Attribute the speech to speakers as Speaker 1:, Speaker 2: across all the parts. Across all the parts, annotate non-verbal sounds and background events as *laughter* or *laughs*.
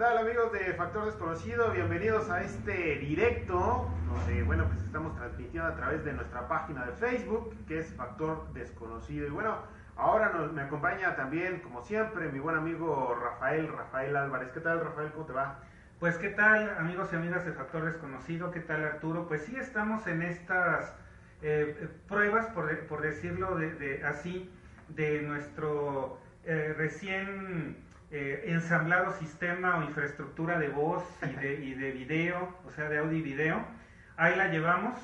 Speaker 1: ¿Qué tal amigos de Factor Desconocido? Bienvenidos a este directo donde, bueno, pues estamos transmitiendo a través de nuestra página de Facebook que es Factor Desconocido. Y bueno, ahora me acompaña también, como siempre, mi buen amigo Rafael, Rafael Álvarez. ¿Qué tal Rafael? ¿Cómo te va?
Speaker 2: Pues qué tal amigos y amigas de Factor Desconocido, qué tal Arturo, pues sí estamos en estas eh, pruebas, por, por decirlo de, así, de nuestro eh, recién eh, ensamblado sistema o infraestructura de voz y de, y de, video, o sea, de audio y video. Ahí la llevamos.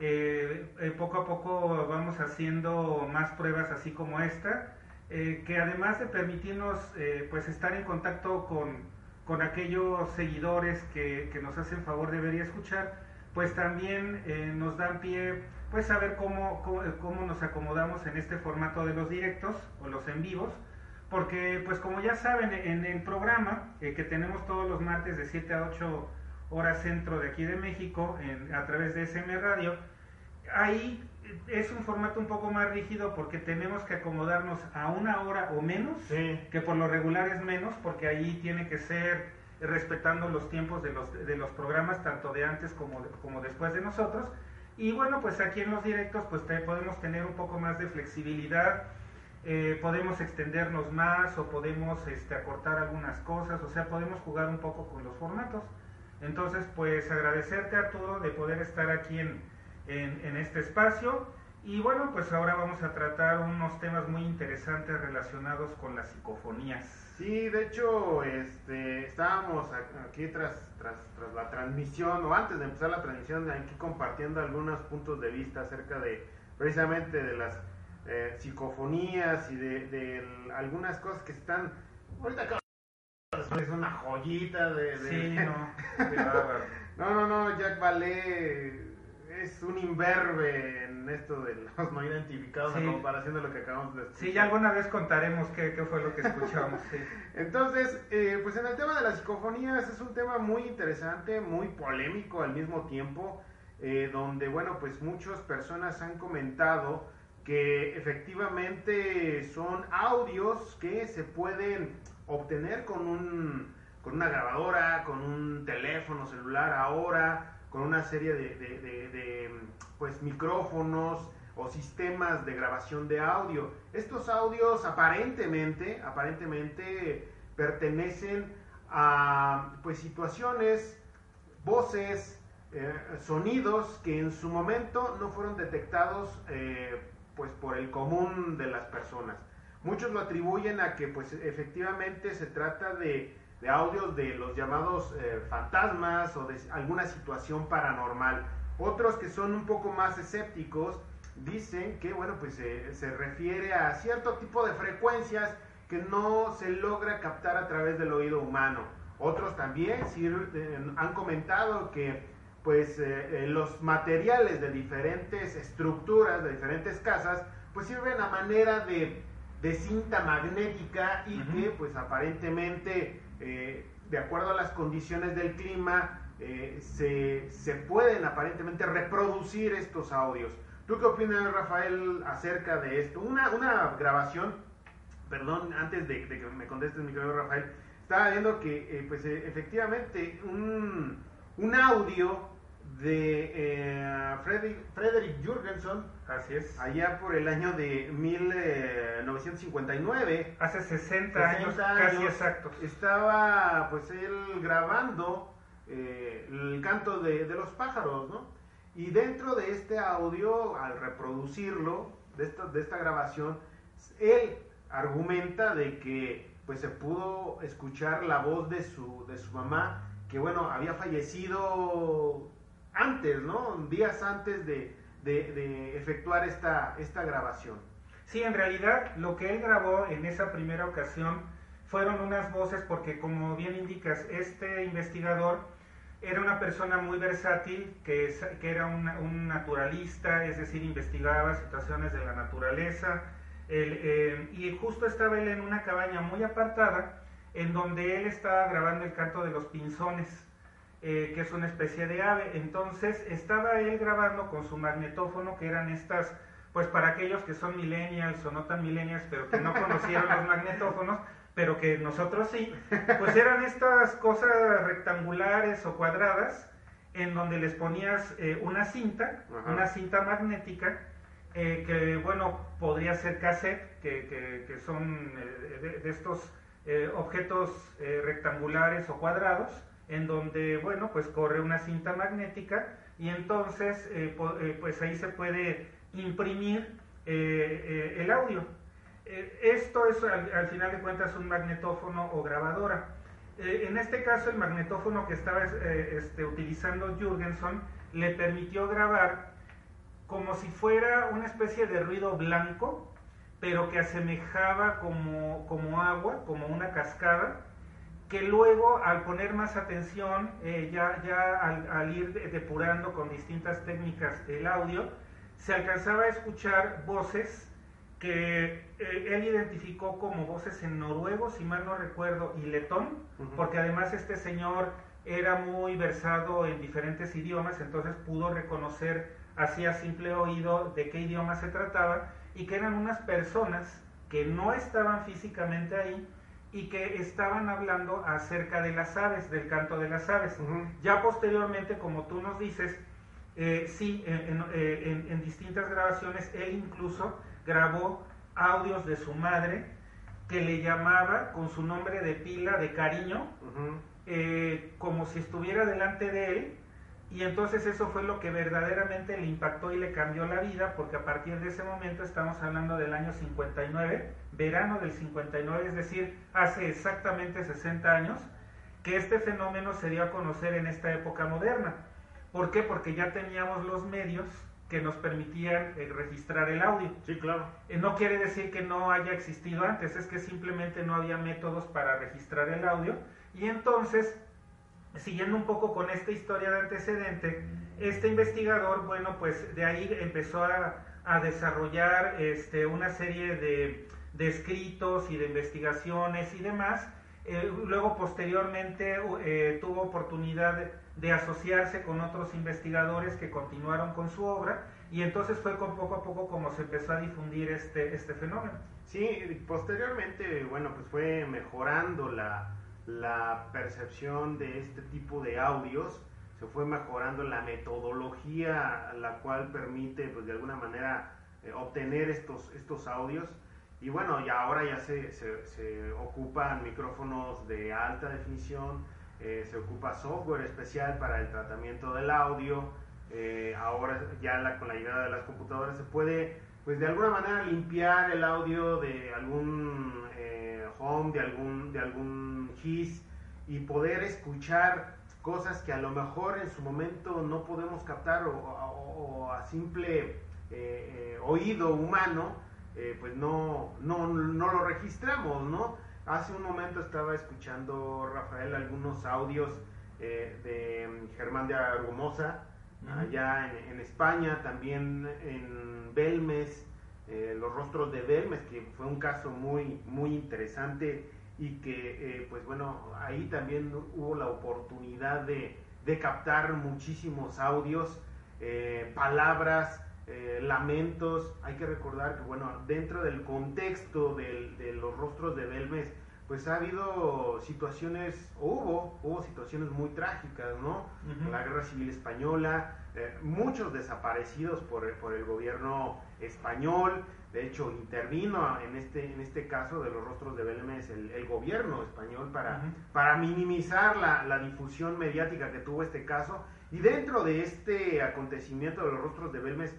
Speaker 2: Eh, eh, poco a poco vamos haciendo más pruebas así como esta, que además de permitirnos pues estar en contacto con, con aquellos seguidores que, que, nos hacen favor de ver y escuchar, pues también nos dan pie pues saber cómo, cómo, cómo nos acomodamos en este formato de los directos o los en vivos porque pues como ya saben, en el programa eh, que tenemos todos los martes de 7 a 8 horas centro de aquí de México, a través de SM Radio, ahí es un formato un poco más rígido porque tenemos que acomodarnos a una hora o menos, que por lo regular es menos, porque ahí tiene que ser respetando los tiempos de los, de los programas, tanto de antes como, como después de nosotros. Y bueno, pues aquí en los directos pues podemos tener un poco más de flexibilidad eh, podemos extendernos más o podemos este, acortar algunas cosas, o sea, podemos jugar un poco con los formatos. Entonces, pues agradecerte a todo de poder estar aquí en, en, este espacio. Y bueno, pues ahora vamos a tratar unos temas muy interesantes relacionados con las psicofonías.
Speaker 1: Sí, de hecho, este, estábamos aquí tras, tras, tras, la transmisión, o antes de empezar la transmisión, aquí compartiendo algunos puntos de vista acerca de precisamente de las eh, psicofonías y de, algunas cosas que están. Ahorita es una joyita de.
Speaker 2: Sí, no. *laughs*
Speaker 1: no, no, no, Jack Ballet es un imberbe en esto de los no identificados en comparación de lo que acabamos de
Speaker 2: escuchar. Sí, ya alguna vez contaremos qué, fue lo que escuchamos. *laughs*
Speaker 1: Entonces, eh, pues en el tema de las psicofonías es un tema muy interesante, muy polémico al mismo tiempo, eh, donde, bueno, pues muchas personas han comentado que efectivamente son audios que se pueden obtener con, un, con una grabadora, con un teléfono celular ahora, con una serie de, pues, micrófonos o sistemas de grabación de audio. Estos audios aparentemente, aparentemente pertenecen a pues, situaciones, voces, eh, sonidos que en su momento no fueron detectados eh, pues por el común de las personas. Muchos lo atribuyen a que pues efectivamente se trata de, audios de los llamados eh, fantasmas o de alguna situación paranormal. Otros que son un poco más escépticos dicen que bueno pues se refiere a cierto tipo de frecuencias que no se logra captar a través del oído humano. Otros también eh, han comentado que pues eh, eh, los materiales de diferentes estructuras, de diferentes casas, pues sirven a manera de, cinta magnética y que pues aparentemente, eh, de acuerdo a las condiciones del clima, se, se, pueden aparentemente reproducir estos audios. ¿Tú qué opinas, Rafael, acerca de esto? Una, una grabación, perdón, antes de, que me contestes, mi querido Rafael, estaba viendo que pues efectivamente un, un audio de eh, Frederick Jurgenson,
Speaker 2: así es,
Speaker 1: allá por el año de 1959.
Speaker 2: Hace 60, años, casi exactos.
Speaker 1: Estaba pues él grabando eh, el canto de, los pájaros, ¿no? Y dentro de este audio, al reproducirlo, de esta, de esta grabación, él argumenta de que pues se pudo escuchar la voz de su, de su mamá, que bueno, había fallecido antes, ¿no? Días antes de, efectuar esta, esta grabación.
Speaker 2: Sí, en realidad lo que él grabó en esa primera ocasión fueron unas voces porque como bien indicas, este investigador era una persona muy versátil, que, que era un, naturalista, es decir, investigaba situaciones de la naturaleza, eh, y justo estaba él en una cabaña muy apartada, en donde él estaba grabando el canto de los pinzones, eh, que es una especie de ave. Entonces estaba él grabando con su magnetófono, que eran estas, pues para aquellos que son millennials o no tan millennials, pero que no conocieron los *laughs* magnetófonos, pero que nosotros sí, pues eran estas cosas rectangulares o cuadradas en donde les ponías eh, una cinta, una cinta magnética, eh, que bueno, podría ser cassette, que, que, son de, estos objetos rectangulares o cuadrados, en donde, bueno, pues corre una cinta magnética y entonces, eh, eh, pues ahí se puede imprimir eh, el audio. esto es, al, final de cuentas, un magnetófono o grabadora. en este caso, el magnetófono que estaba este, utilizando Jürgenson le permitió grabar como si fuera una especie de ruido blanco, pero que asemejaba como, como agua, como una cascada, que luego al poner más atención, eh, ya, ya al, ir depurando con distintas técnicas el audio, se alcanzaba a escuchar voces que eh, él identificó como voces en noruego, si mal no recuerdo, y letón, porque además este señor era muy versado en diferentes idiomas, entonces pudo reconocer así a simple oído de qué idioma se trataba y que eran unas personas que no estaban físicamente ahí, y que estaban hablando acerca de las aves, del canto de las aves. Ya posteriormente, como tú nos dices, eh, sí, eh, en, distintas grabaciones, él incluso grabó audios de su madre que le llamaba con su nombre de pila de cariño, eh, como si estuviera delante de él, y entonces eso fue lo que verdaderamente le impactó y le cambió la vida, porque a partir de ese momento estamos hablando del año 59, verano del 59, es decir, hace exactamente 60 años, que este fenómeno se dio a conocer en esta época moderna. ¿Por qué? Porque ya teníamos los medios que nos permitían eh, registrar el audio.
Speaker 1: Sí, claro.
Speaker 2: Eh, no quiere decir que no haya existido antes, es que simplemente no había métodos para registrar el audio. Y entonces siguiendo un poco con esta historia de antecedente, este investigador, bueno, pues de ahí empezó a, desarrollar este, una serie de, escritos y de investigaciones y demás. Eh, luego, posteriormente, eh, tuvo oportunidad de, asociarse con otros investigadores que continuaron con su obra y entonces fue con poco a poco como se empezó a difundir este, este fenómeno.
Speaker 1: Sí, posteriormente, bueno, pues fue mejorando la, la percepción de este tipo de audios, se fue mejorando la metodología la cual permite pues de alguna manera eh, obtener estos, estos audios. Y bueno, ya ahora ya se, se, ocupan micrófonos de alta definición, eh, se ocupa software especial para el tratamiento del audio, eh, ahora ya con la llegada de las computadoras se puede pues de alguna manera limpiar el audio de algún de algún, de algún his y poder escuchar cosas que a lo mejor en su momento no podemos captar o, a simple eh, eh, oído humano, eh, pues no, no, no, lo registramos, ¿no? Hace un momento estaba escuchando, Rafael, algunos audios de Germán de Argumosa, allá en, en, España, también en Belmes, eh, los rostros de Belmes, que fue un caso muy, muy interesante y que, eh, pues bueno, ahí también hubo la oportunidad de, captar muchísimos audios, eh, palabras, lamentos. Hay que recordar que, bueno, dentro del contexto de los rostros de Belmes, pues ha habido situaciones, hubo, hubo situaciones muy trágicas, ¿no? La guerra civil española, muchos desaparecidos por, por el gobierno español, de hecho intervino en este, en este caso de los rostros de Belmes el, el gobierno español para, para minimizar la, la, difusión mediática que tuvo este caso. Y dentro de este acontecimiento de los rostros de Belmes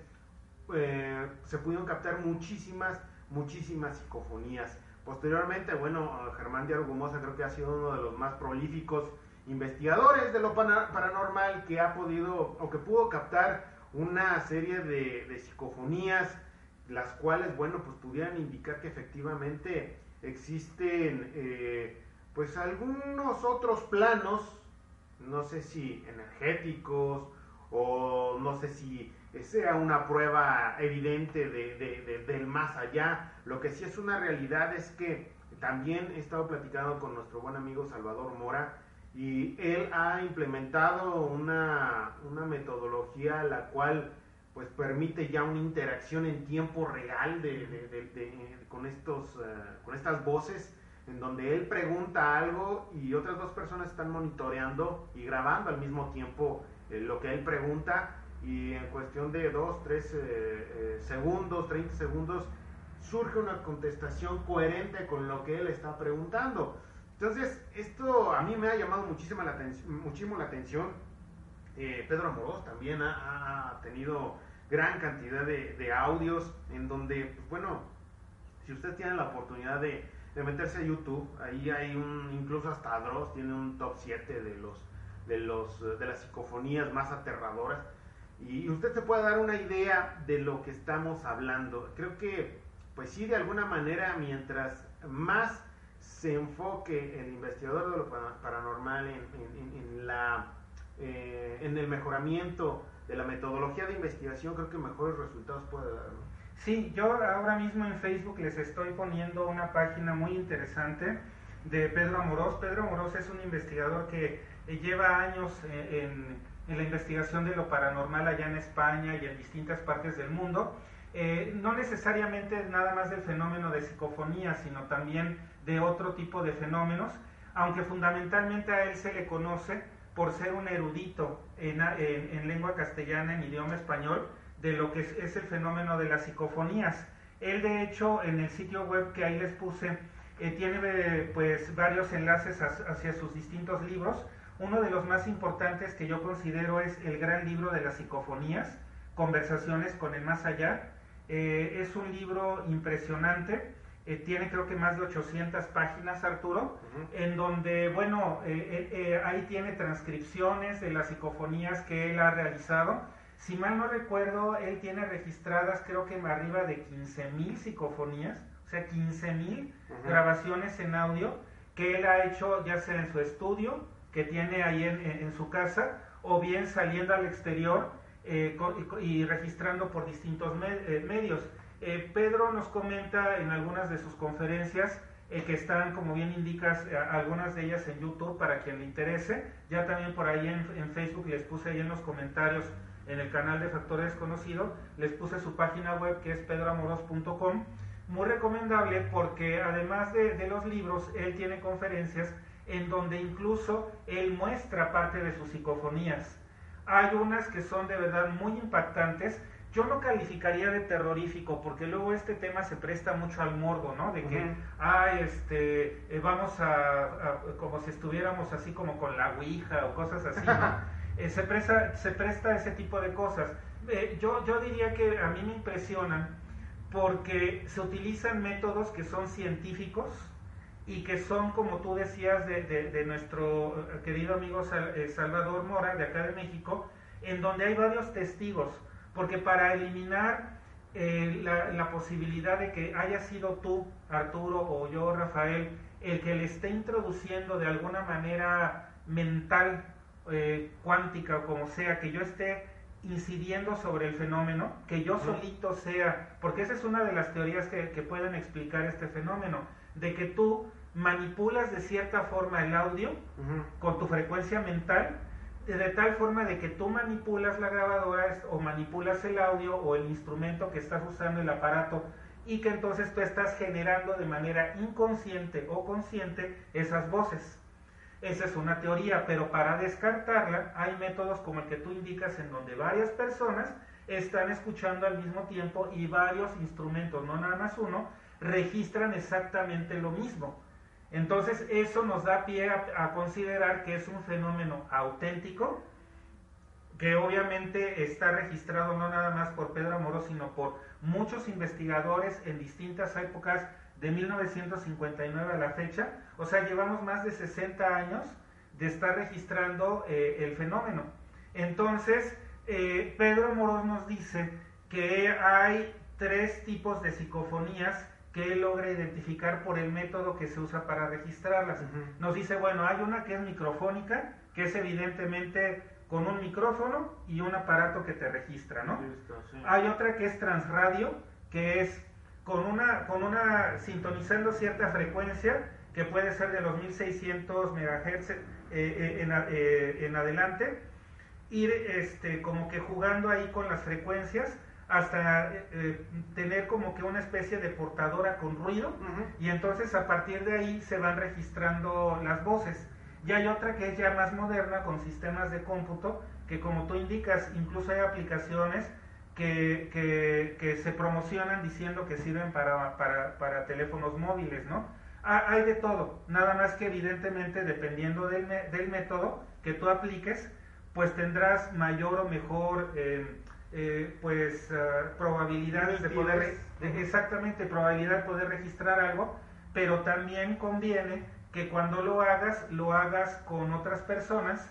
Speaker 1: eh, se pudieron captar muchísimas, muchísimas psicofonías. Posteriormente, bueno, Germán de Argumosa creo que ha sido uno de los más prolíficos investigadores de lo paranormal que ha podido o que pudo captar una serie de, psicofonías, las cuales, bueno, pues pudieran indicar que efectivamente existen eh, pues algunos otros planos, no sé si energéticos o no sé si sea una prueba evidente de, del más allá. Lo que sí es una realidad es que también he estado platicando con nuestro buen amigo Salvador Mora y él ha implementado una, una metodología la cual pues permite ya una interacción en tiempo real de, con, estos, eh, con estas voces en donde él pregunta algo y otras dos personas están monitoreando y grabando al mismo tiempo eh, lo que él pregunta y en cuestión de 2, 3 eh, segundos, 30 segundos, surge una contestación coherente con lo que él está preguntando. Entonces, esto a mí me ha llamado muchísima la muchísimo la atención. Eh, Pedro Amorós también ha, tenido gran cantidad de, audios en donde, pues, bueno, si usted tiene la oportunidad de, meterse a YouTube, ahí hay un, incluso hasta Dross tiene un top 7 de los, de los, de las psicofonías más aterradoras y usted se puede dar una idea de lo que estamos hablando. Creo que, pues sí, de alguna manera, mientras más se enfoque el investigador de lo paranormal en, la, eh, en el mejoramiento de la metodología de investigación, creo que mejores resultados puede dar.
Speaker 2: Sí, yo ahora mismo en Facebook les estoy poniendo una página muy interesante de Pedro Amorós. Pedro Amorós es un investigador que eh, lleva años eh, en, en, la investigación de lo paranormal allá en España y en distintas partes del mundo. no necesariamente nada más del fenómeno de psicofonía, sino también de otro tipo de fenómenos, aunque fundamentalmente a él se le conoce por ser un erudito en, en, lengua castellana, en idioma español, de lo que es, el fenómeno de las psicofonías. Él, de hecho, en el sitio web que ahí les puse, eh, tiene pues varios enlaces hacia sus distintos libros. Uno de los más importantes que yo considero es el gran libro de las psicofonías, Conversaciones con el Más Allá. Eh, es un libro impresionante eh, tiene creo que más de 800 páginas, Arturo, en donde, bueno, eh, eh, ahí tiene transcripciones de las psicofonías que él ha realizado. Si mal no recuerdo, él tiene registradas creo que arriba de 15.000 psicofonías, o sea, 15.000 grabaciones en audio que él ha hecho ya sea en su estudio, que tiene ahí en, su casa, o bien saliendo al exterior y, registrando por distintos medios. Eh, Pedro nos comenta en algunas de sus conferencias eh, que están, como bien indicas, eh, algunas de ellas en YouTube para quien le interese. Ya también por ahí en, Facebook les puse ahí en los comentarios en el canal de Factor Desconocido, les puse su página web que es pedroamoros.com. Muy recomendable porque además de, de los libros, él tiene conferencias en donde incluso él muestra parte de sus psicofonías. Hay unas que son de verdad muy impactantes yo no calificaría de terrorífico porque luego este tema se presta mucho al morbo, ¿no? De que, ah, este, eh, vamos a, como si estuviéramos así como con la Ouija o cosas así, ¿no? *laughs* Eh, se, presta, se presta ese tipo de cosas. Eh, yo, yo diría que a mí me impresionan porque se utilizan métodos que son científicos y que son, como tú decías, de, de nuestro querido amigo Salvador Mora, de acá de México, en donde hay varios testigos porque para eliminar eh, la, posibilidad de que haya sido tú, Arturo, o yo, Rafael, el que le esté introduciendo de alguna manera mental, eh, cuántica o como sea, que yo esté incidiendo sobre el fenómeno, que yo solito sea, porque esa es una de las teorías que, que pueden explicar este fenómeno, de que tú manipulas de cierta forma el audio con tu frecuencia mental de tal forma de que tú manipulas la grabadora o manipulas el audio o el instrumento que estás usando, el aparato, y que entonces tú estás generando de manera inconsciente o consciente esas voces. Esa es una teoría, pero para descartarla hay métodos como el que tú indicas en donde varias personas están escuchando al mismo tiempo y varios instrumentos, no nada más uno, registran exactamente lo mismo. Entonces eso nos da pie a, considerar que es un fenómeno auténtico, que obviamente está registrado no nada más por Pedro Amorós, sino por muchos investigadores en distintas épocas de 1959 a la fecha. O sea, llevamos más de 60 años de estar registrando eh, el fenómeno. Entonces, eh, Pedro Amorós nos dice que hay tres tipos de psicofonías que él logra identificar por el método que se usa para registrarlas. Nos dice, bueno, hay una que es microfónica, que es evidentemente con un micrófono y un aparato que te registra, ¿no? Hay otra que es transradio, que es con una, con una, sintonizando cierta frecuencia, que puede ser de los 1600 MHz eh, eh, en, eh, en, adelante, ir este, como que jugando ahí con las frecuencias hasta tener como que una especie de portadora con ruido y entonces a partir de ahí se van registrando las voces. Y hay otra que es ya más moderna con sistemas de cómputo que como tú indicas, incluso hay aplicaciones que, que, se promocionan diciendo que sirven para, para, para teléfonos móviles, ¿no? Ah, hay de todo, nada más que evidentemente dependiendo del, del método que tú apliques, pues tendrás mayor o mejor eh, eh, pues ah, probabilidades de poder, exactamente, probabilidad de poder registrar algo, pero también conviene que cuando lo hagas, lo hagas con otras personas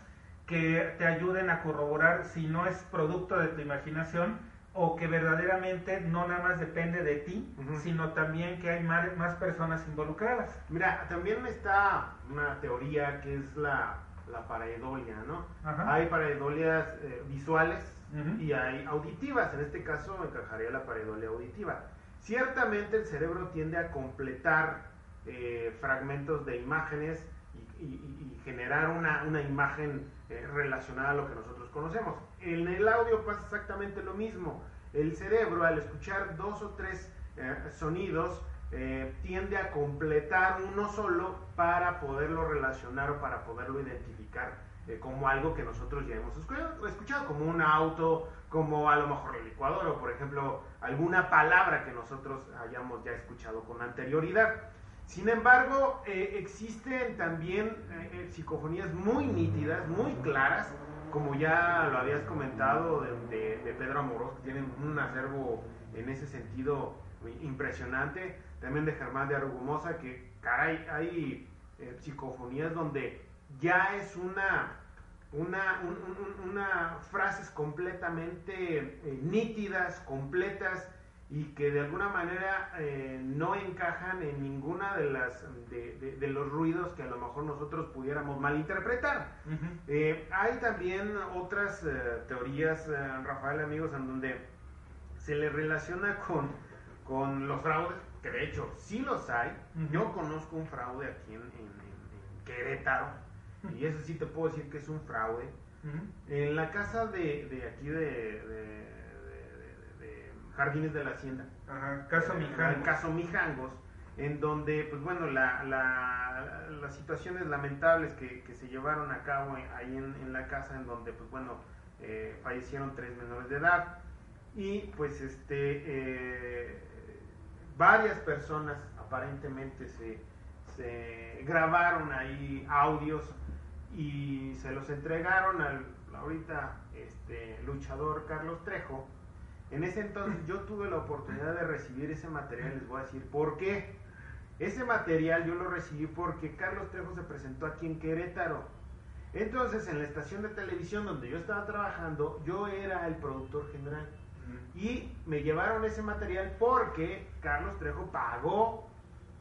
Speaker 2: que te ayuden a corroborar si no es producto de tu imaginación o que verdaderamente no nada más depende de ti, sino también que hay más, más, personas involucradas.
Speaker 1: Mira, también está una teoría que es la, la pareidolia, ¿no? Hay pareidolias eh, visuales y hay auditivas, en este caso encajaría la pareidolia auditiva. Ciertamente el cerebro tiende a completar eh, fragmentos de imágenes y, generar una, una imagen eh, relacionada a lo que nosotros conocemos. En el audio pasa exactamente lo mismo. El cerebro al escuchar dos o tres eh, sonidos tiende a completar uno solo para poderlo relacionar o para poderlo identificar como algo que nosotros ya hemos escuchado, como un auto, como a lo mejor el licuador o por ejemplo alguna palabra que nosotros hayamos ya escuchado con anterioridad. Sin embargo, eh, existen también eh, eh, psicofonías muy nítidas, muy claras, como ya lo habías comentado de, Pedro Amorós, que tienen un acervo en ese sentido impresionante. También de Germán de Argumosa, que caray, hay psicofonías donde ya es una, una, una frases completamente nítidas, completas, y que de alguna manera eh, no encajan en ninguna de las de, los ruidos que a lo mejor nosotros pudiéramos malinterpretar. Eh, hay también otras eh, teorías, Rafael, amigos, en donde se le relaciona con, con los fraudes, que de hecho sí los hay. Yo conozco un fraude aquí en, Querétaro, y eso sí te puedo decir que es un fraude. En la casa de, de aquí de Jardines de la Hacienda.
Speaker 2: Ajá, caso Mijangos.
Speaker 1: caso Mijangos, en donde, pues bueno, la, la, las situaciones lamentables que, que, se llevaron a cabo ahí en, la casa, en donde, pues bueno, eh, fallecieron tres menores de edad. Y pues este, eh, varias personas aparentemente se, se grabaron ahí audios y se los entregaron al ahorita este, luchador Carlos Trejo en ese entonces yo tuve la oportunidad de recibir ese material, les voy a decir por qué. Ese material yo lo recibí porque Carlos Trejo se presentó aquí en Querétaro. Entonces, en la estación de televisión donde yo estaba trabajando, yo era el productor general. Y me llevaron ese material porque Carlos Trejo pagó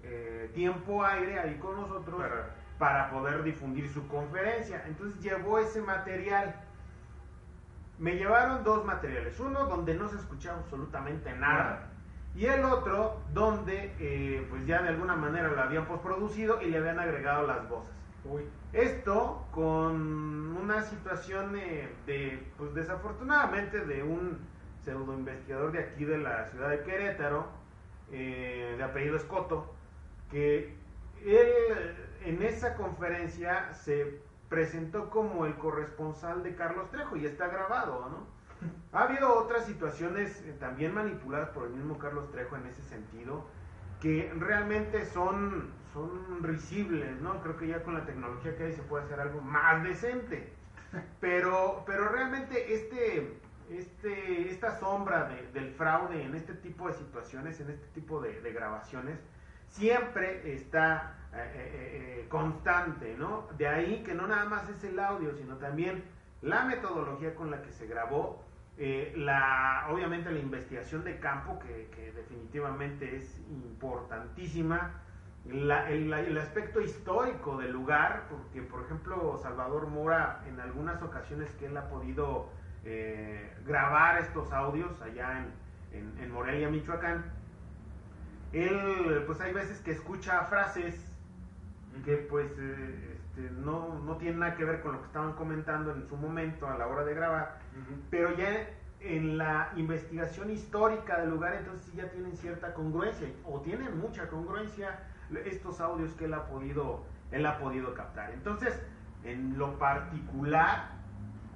Speaker 1: eh, tiempo aire ahí con nosotros para poder difundir su conferencia. Entonces llevó ese material me llevaron dos materiales. Uno donde no se escuchaba absolutamente nada. Y el otro donde eh, pues ya de alguna manera lo habían postproducido y le habían agregado las voces. Esto con una situación de, pues desafortunadamente, de un pseudo investigador de aquí de la ciudad de Querétaro, eh, de apellido Escoto, que él en esa conferencia se presentó como el corresponsal de Carlos Trejo y está grabado, ¿no? Ha habido otras situaciones eh, también manipuladas por el mismo Carlos Trejo en ese sentido que realmente son, son risibles, ¿no? Creo que ya con la tecnología que hay se puede hacer algo más decente. Pero, pero realmente este, este, esta sombra del fraude en este tipo de situaciones, en este tipo de, de grabaciones, siempre está eh, eh, eh, constante, ¿no? De ahí que no nada más es el audio, sino también la metodología con la que se grabó la, obviamente la investigación de campo, que, definitivamente es importantísima, el, aspecto histórico del lugar, porque por ejemplo Salvador Mora en algunas ocasiones que él ha podido grabar estos audios allá en, Morelia, Michoacán, él pues hay veces que escucha frases que pues eh, este, no, no tienen nada que ver con lo que estaban comentando en su momento a la hora de grabar, pero ya en la investigación histórica del lugar entonces ya tienen cierta congruencia o tienen mucha congruencia estos audios que él ha podido, él ha podido captar. Entonces, en lo particular,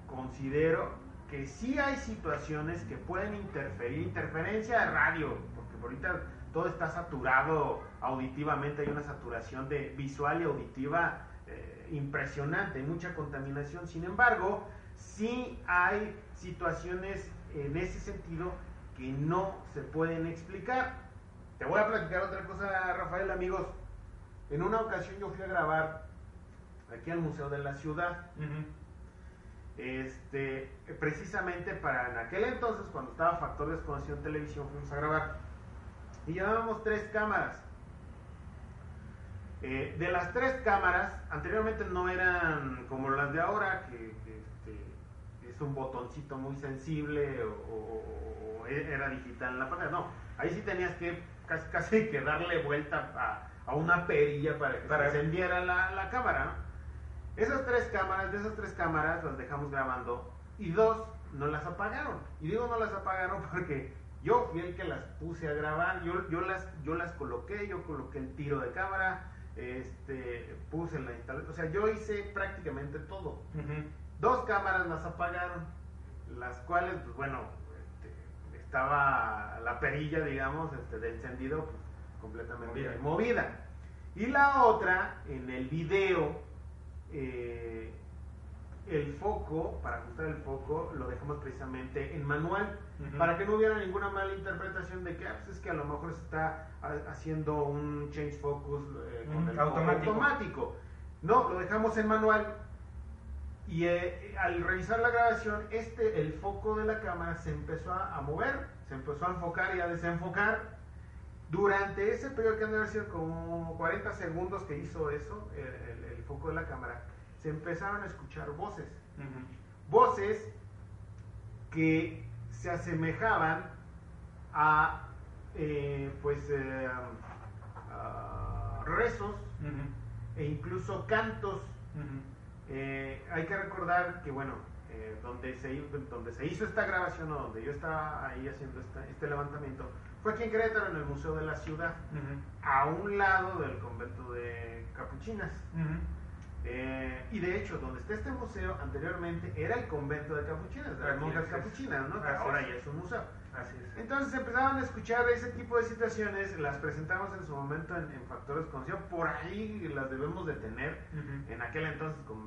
Speaker 1: considero que sí hay situaciones que pueden interferir, interferencia de radio, porque ahorita todo está saturado auditivamente, hay una saturación de visual y auditiva eh, impresionante, mucha contaminación. Sin embargo, sí hay situaciones en ese sentido que no se pueden explicar. Te voy a platicar otra cosa, Rafael, amigos. En una ocasión yo fui a grabar aquí al Museo de la Ciudad. Este, precisamente para en aquel entonces, cuando estaba Factor Desconocido en televisión, fuimos a grabar. Y llevábamos tres cámaras. Eh, de las tres cámaras, anteriormente no eran como las de ahora, que, este, es un botoncito muy sensible o, era digital en la pantalla. No, ahí sí tenías que casi, que darle vuelta a, una perilla para que se encendiera la, cámara. Esas tres cámaras, de esas tres cámaras las dejamos grabando y dos no las apagaron. Y digo no las apagaron *laughs* porque yo fui el que las puse a grabar, yo, yo, las, yo las coloqué, yo coloqué el tiro de cámara, este, puse la instalación, o sea, yo hice prácticamente todo. Dos cámaras las apagaron, las cuales, pues bueno, estaba la perilla, digamos, este, de encendido, pues, completamente movida. Y la otra, en el video, eh, el foco, para ajustar el foco, lo dejamos precisamente en manual, para que no hubiera ninguna mala interpretación de que ah, pues es que a lo mejor se está haciendo un change focus eh, con el automático. automático. No, lo dejamos en manual y eh, al revisar la grabación, este, el foco de la cámara se empezó a, mover, se empezó a enfocar y a desenfocar. Durante ese periodo que han sido como 40 segundos que hizo eso, el, foco de la cámara, se empezaron a escuchar voces. Voces que se asemejaban a eh, pues eh, rezos e incluso cantos. Eh, hay que recordar que, bueno, eh, donde, se, donde se hizo esta grabación o donde yo estaba ahí haciendo este levantamiento, fue aquí en Querétaro, en el Museo de la Ciudad, a un lado del convento de Capuchinas. Eh, y de hecho, donde está este museo, anteriormente era el convento de Capuchinas, de las monjas capuchinas, ¿no? ahora ya es un museo. Así es. Entonces empezaban a escuchar ese tipo de situaciones, las presentamos en su momento en, Factores Conciencia, por ahí las debemos de tener. En aquel entonces con,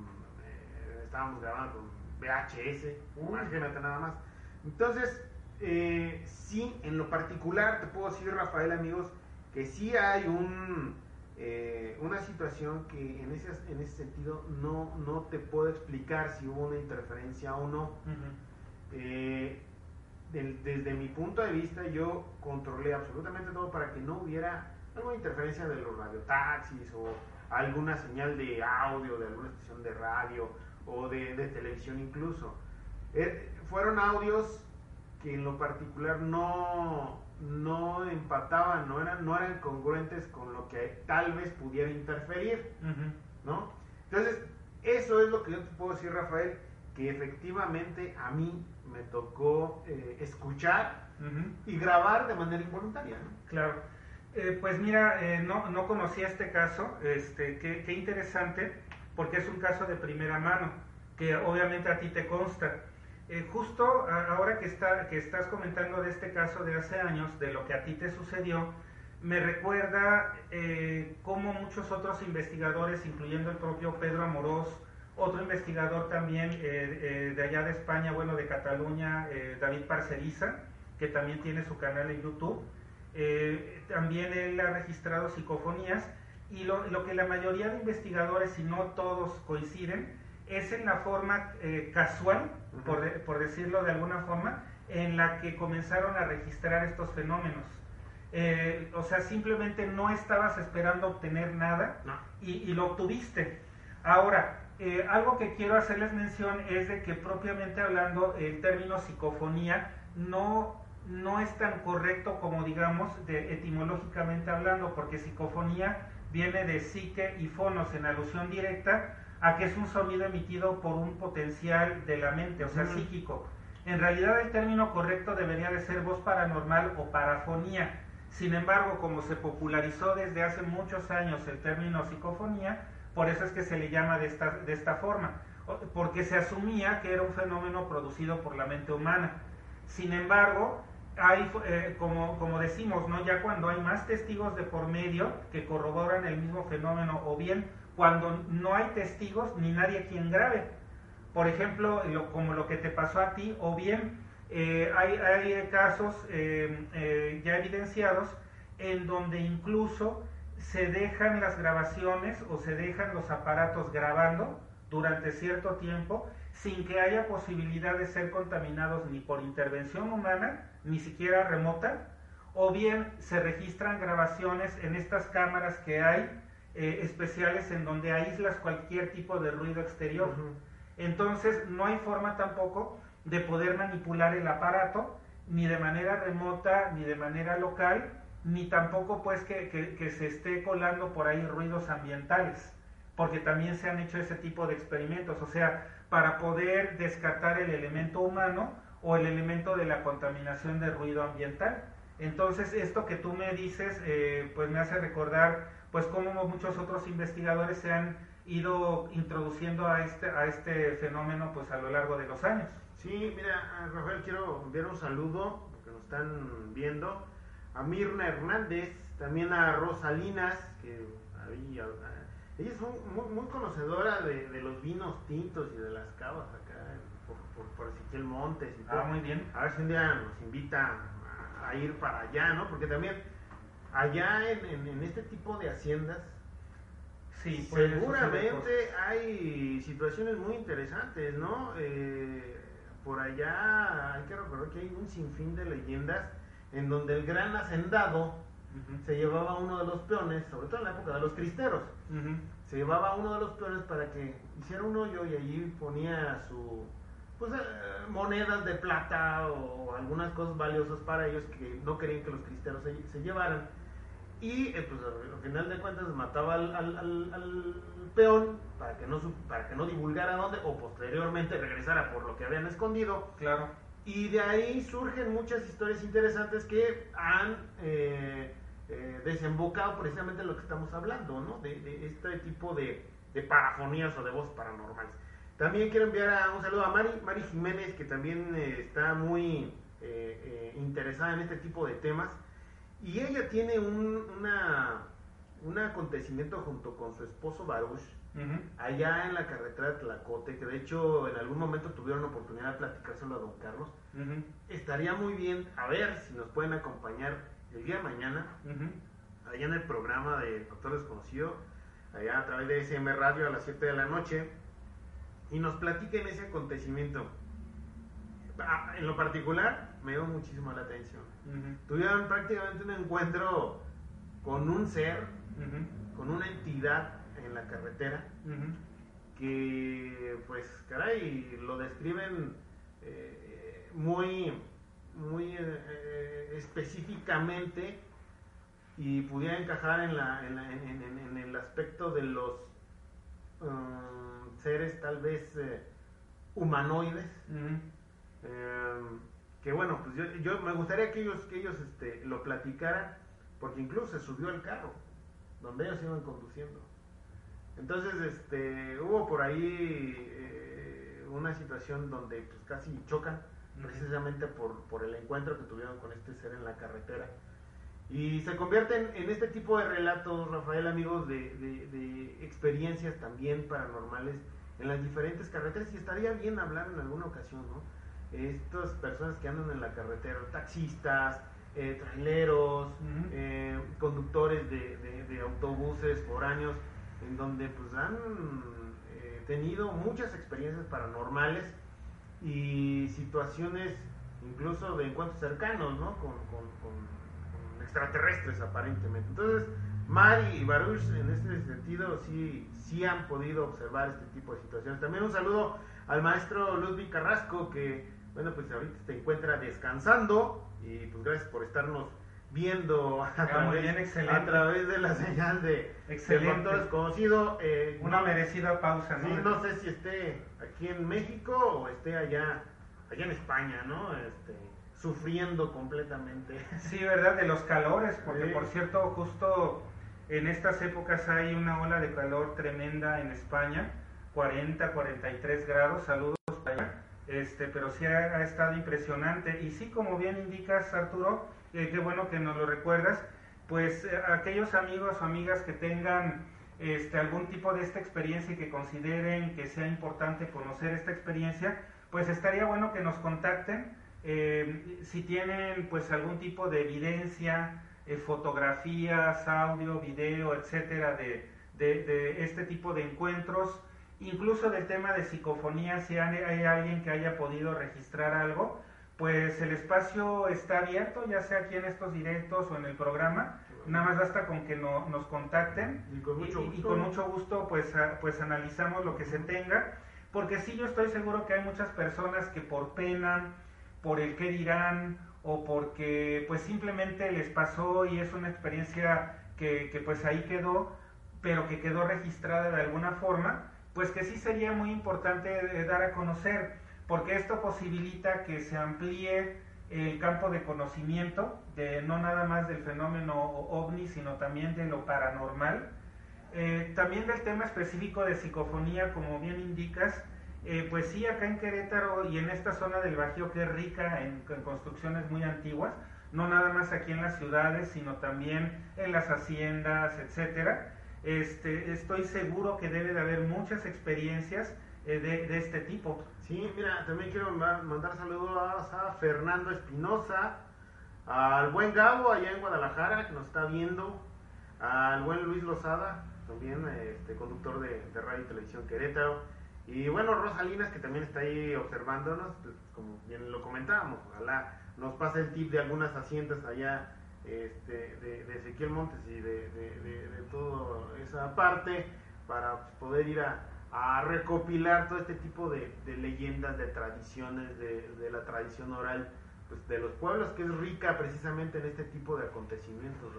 Speaker 1: eh, estábamos grabando con VHS, imagínate nada más. Entonces, eh, sí, en lo particular te puedo decir, Rafael, amigos, que sí hay un, eh, una situación que en ese, en ese sentido no, no te puedo explicar si hubo una interferencia o no desde mi punto de vista, yo controlé absolutamente todo para que no hubiera alguna interferencia de los radiotaxis o alguna señal de audio de alguna estación de radio o de, televisión incluso. Eh, fueron audios que en lo particular no, no empataban, no eran, no eran congruentes con lo que tal vez pudiera interferir, ¿no? Entonces, eso es lo que yo te puedo decir, Rafael, que efectivamente a mí me tocó eh, escuchar y grabar de manera involuntaria.
Speaker 2: Claro. Eh, pues mira, eh, no, no conocía este caso, este, qué, interesante, porque es un caso de primera mano, que obviamente a ti te consta. Justo ahora que, está, que estás comentando de este caso de hace años, de lo que a ti te sucedió, me recuerda cómo muchos otros investigadores, incluyendo el propio Pedro Amorós, otro investigador también eh, eh, de allá de España, bueno, de Cataluña, eh, David Parceriza, que también tiene su canal en YouTube. también él ha registrado psicofonías y lo, lo, que la mayoría de investigadores, si no todos coinciden, es en la forma eh, casual, por, decirlo de alguna forma, en la que comenzaron a registrar estos fenómenos. Eh, o sea, simplemente no estabas esperando obtener nada y, lo obtuviste. Ahora, eh, algo que quiero hacerles mención es de que propiamente hablando el término psicofonía no, no es tan correcto como digamos de, etimológicamente hablando, porque psicofonía viene de psique y fonos en alusión directa a que es un sonido emitido por un potencial de la mente, o sea, psíquico. En realidad el término correcto debería de ser voz paranormal o parafonía. Sin embargo, como se popularizó desde hace muchos años el término psicofonía, por eso es que se le llama de esta, de esta forma, porque se asumía que era un fenómeno producido por la mente humana. Sin embargo, hay, eh, como, como decimos, ¿no? ya cuando hay más testigos de por medio que corroboran el mismo fenómeno, o bien cuando no hay testigos ni nadie quien grabe. Por ejemplo, como lo que te pasó a ti, o bien eh, hay, hay, casos eh, eh, ya evidenciados en donde incluso se dejan las grabaciones o se dejan los aparatos grabando durante cierto tiempo sin que haya posibilidad de ser contaminados ni por intervención humana, ni siquiera remota, o bien se registran grabaciones en estas cámaras que hay eh, especiales en donde aíslas cualquier tipo de ruido exterior. Entonces no hay forma tampoco de poder manipular el aparato ni de manera remota ni de manera local, ni tampoco pues que, que, se esté colando por ahí ruidos ambientales, porque también se han hecho ese tipo de experimentos, o sea, para poder descartar el elemento humano o el elemento de la contaminación de ruido ambiental. Entonces, esto que tú me dices, eh, pues me hace recordar pues como muchos otros investigadores se han ido introduciendo a este, a este fenómeno pues a lo largo de los años.
Speaker 1: Sí, mira, Rafael, quiero enviar un saludo, porque nos están viendo, a Mirna Hernández, también a Rosalinas, que ahí, ella es muy, muy conocedora de, los vinos tintos y de las cavas acá por, por, por Ezequiel Montes. Y
Speaker 2: ah, muy bien.
Speaker 1: A ver si un día nos invita a ir para allá, ¿no? Porque también allá en, este tipo de haciendas, sí, seguramente hay situaciones muy interesantes, ¿no? Eh, por allá hay que recordar que hay un sinfín de leyendas en donde el gran hacendado se llevaba uno de los peones, sobre todo en la época de los cristeros, se llevaba uno de los peones para que hiciera un hoyo y allí ponía su pues eh, monedas de plata o algunas cosas valiosas para ellos que no querían que los cristeros se llevaran y eh, pues al final de cuentas mataba al, al, peón para que no para que no divulgara dónde o posteriormente regresara por lo que habían escondido.
Speaker 2: Claro.
Speaker 1: Y de ahí surgen muchas historias interesantes que han eh, eh, desembocado precisamente en lo que estamos hablando no de, este tipo de, de, parafonías o de voces paranormales. También quiero enviar un saludo a Mari, Mari Jiménez que también está muy interesada en este tipo de temas y ella tiene un, una, un acontecimiento junto con su esposo Baruch, allá en la carretera de Tlacote, que de hecho en algún momento tuvieron oportunidad de platicárselo a don Carlos. Estaría muy bien, a ver si nos pueden acompañar el día de mañana, allá en el programa de Doctor Desconocido, allá a través de SM Radio a las 7 de la noche, y nos platiquen ese acontecimiento. Ah, en lo particular, me dio muchísimo la atención. Tuvieron prácticamente un encuentro con un ser, con una entidad en la carretera, que pues caray, lo describen eh, muy, muy eh, específicamente y pudiera encajar en, la, en, el aspecto de los um, seres tal vez eh, humanoides que bueno, pues yo, yo, me gustaría que ellos, que ellos este, lo platicaran, porque incluso se subió al carro, donde ellos iban conduciendo. Entonces, este, hubo por ahí eh, una situación donde pues, casi chocan, precisamente por, por el encuentro que tuvieron con este ser en la carretera. Y se convierten en este tipo de relatos, Rafael, amigos, de, de, de, experiencias también paranormales en las diferentes carreteras. Y estaría bien hablar en alguna ocasión, ¿no? Estas personas que andan en la carretera, taxistas, eh, traileros, eh, conductores de, autobuses foráneos, en donde pues han eh, tenido muchas experiencias paranormales y situaciones incluso de encuentros cercanos, ¿no? Con, extraterrestres aparentemente. Entonces, Mari y Baruch en este sentido sí, sí han podido observar este tipo de situaciones. También un saludo al maestro Ludwig Carrasco que, bueno, pues ahorita se encuentra descansando y pues gracias por estarnos viendo a,
Speaker 2: ah,
Speaker 1: través, de la señal de,
Speaker 2: excelente.
Speaker 1: desconocido.
Speaker 2: Eh, Una merecida pausa,
Speaker 1: ¿no? Sí, no sé si esté aquí en México o esté allá, allá en España, ¿no? Este, sufriendo completamente. *laughs*
Speaker 2: Sí, ¿verdad? De los calores, porque por cierto, justo en estas épocas hay una ola de calor tremenda en España, 40, 43 grados, saludos para allá. Este, pero sí ha, estado impresionante. Y sí, como bien indicas, Arturo, eh, qué bueno que nos lo recuerdas, pues eh, aquellos amigos o amigas que tengan este, algún tipo de esta experiencia y que consideren que sea importante conocer esta experiencia, pues estaría bueno que nos contacten. Eh, si tienen pues algún tipo de evidencia, fotografías, audio, video, etcétera, de, de, este tipo de encuentros, incluso del tema de psicofonía, si hay, alguien que haya podido registrar algo, pues el espacio está abierto, ya sea aquí en estos directos o en el programa. Nada más basta con que nos contacten
Speaker 1: y con mucho gusto,
Speaker 2: y, con mucho gusto pues, pues analizamos lo que se tenga. Porque sí, yo estoy seguro que hay muchas personas que por pena, por el qué dirán o porque pues simplemente les pasó y es una experiencia que, que pues ahí quedó, pero que quedó registrada de alguna forma, pues que sí sería muy importante dar a conocer, porque esto posibilita que se amplíe el campo de conocimiento, de no nada más del fenómeno ovni, sino también de lo paranormal. Eh, también del tema específico de psicofonía, como bien indicas, eh, pues sí, acá en Querétaro y en esta zona del Bajío que es rica en, en, construcciones muy antiguas, no nada más aquí en las ciudades, sino también en las haciendas, etcétera. Este, estoy seguro que debe de haber muchas experiencias eh, de, este tipo.
Speaker 1: Sí, mira, también quiero mandar saludos a Fernando Espinosa, al buen Gabo allá en Guadalajara que nos está viendo, al buen Luis Lozada, también este, conductor de, radio y televisión Querétaro, y bueno, Rosalinas que también está ahí observándonos, pues, como bien lo comentábamos, ojalá nos pase el tip de algunas haciendas allá este, de, Ezequiel Montes y de, toda esa parte para poder ir a, recopilar todo este tipo de, leyendas, de tradiciones, de, la tradición oral pues, de los pueblos, que es rica precisamente en este tipo de acontecimientos,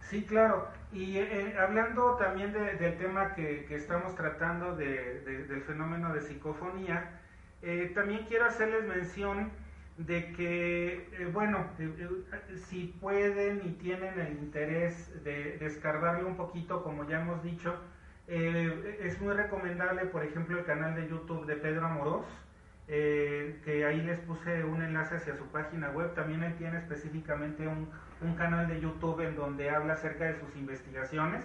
Speaker 2: Sí, claro. Y eh, eh, hablando también del tema que, estamos tratando del fenómeno de psicofonía, eh, también quiero hacerles mención de que, eh, bueno, eh, eh, si pueden y tienen el interés de descargarle un poquito, como ya hemos dicho, es muy recomendable, por ejemplo, el canal de YouTube de Pedro Amorós, que ahí les puse un enlace hacia su página web. También él tiene específicamente un, un canal de YouTube en donde habla acerca de sus investigaciones.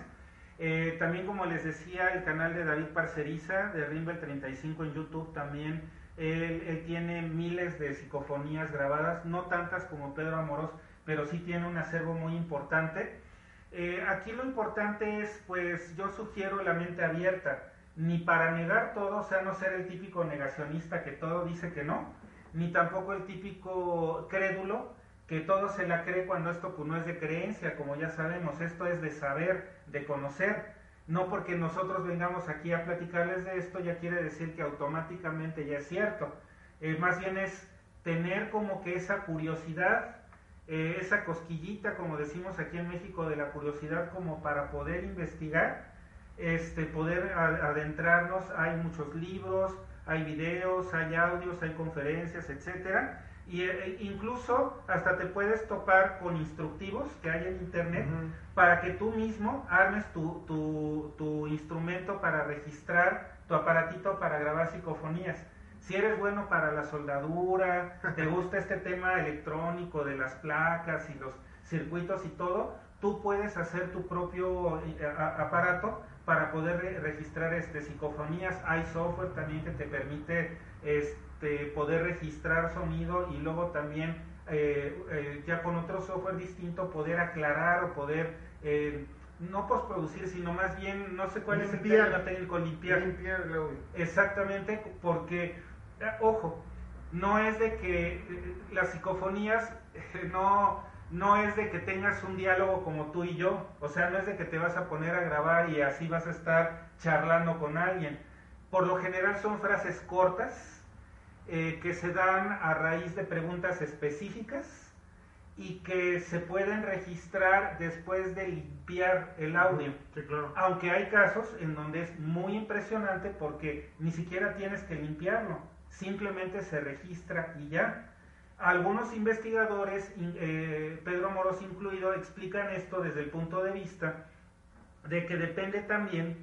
Speaker 2: también, como les decía, el canal de David Parceriza de Rimbel 35 en YouTube también él, tiene miles de psicofonías grabadas, no tantas como Pedro Amorós, pero sí tiene un acervo muy importante. Eh, aquí lo importante es, pues yo sugiero la mente abierta, ni para negar todo, o sea, no ser el típico negacionista que todo dice que no, ni tampoco el típico crédulo que todo se la cree cuando esto pues, no es de creencia, como ya sabemos, esto es de saber, de conocer. No porque nosotros vengamos aquí a platicarles de esto ya quiere decir que automáticamente ya es cierto. Eh, más bien es tener como que esa curiosidad, eh, esa cosquillita, como decimos aquí en México, de la curiosidad como para poder investigar, este, poder adentrarnos. Hay muchos libros, hay videos, hay audios, hay conferencias, etcétera y e, incluso hasta te puedes topar con instructivos que hay en internet para que tú mismo armes tu, tu, tu, instrumento para registrar tu aparatito para grabar psicofonías. Si eres bueno para la soldadura, *laughs* te gusta este tema electrónico de las placas y los circuitos y todo, tú puedes hacer tu propio eh, aparato para poder registrar este, psicofonías. Hay software también que te permite este, este, poder registrar sonido y luego también eh, eh, ya con otro software distinto poder aclarar o poder eh, no postproducir, sino más bien, no sé cuál es el término técnico, limpiar.
Speaker 1: Limpiar el audio.
Speaker 2: Exactamente, porque, eh, ojo, no es de que eh, las psicofonías *laughs* no, no es de que tengas un diálogo como tú y yo, o sea, no es de que te vas a poner a grabar y así vas a estar charlando con alguien. Por lo general son frases cortas eh, que se dan a raíz de preguntas específicas y que se pueden registrar después de limpiar el audio.
Speaker 1: Sí, claro.
Speaker 2: Aunque hay casos en donde es muy impresionante porque ni siquiera tienes que limpiarlo, simplemente se registra y ya. Algunos investigadores, in- eh, Pedro Moros incluido, explican esto desde el punto de vista de que depende también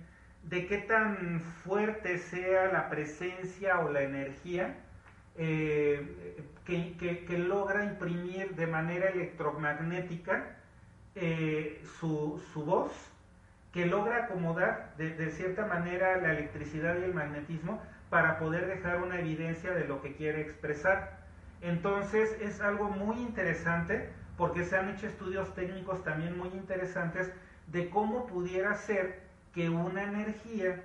Speaker 2: de qué tan fuerte sea la presencia o la energía eh, que, logra imprimir de manera electromagnética eh, su, su voz, que logra acomodar de, de cierta manera la electricidad y el magnetismo para poder dejar una evidencia de lo que quiere expresar. Entonces es algo muy interesante porque se han hecho estudios técnicos también muy interesantes de cómo pudiera ser que una energía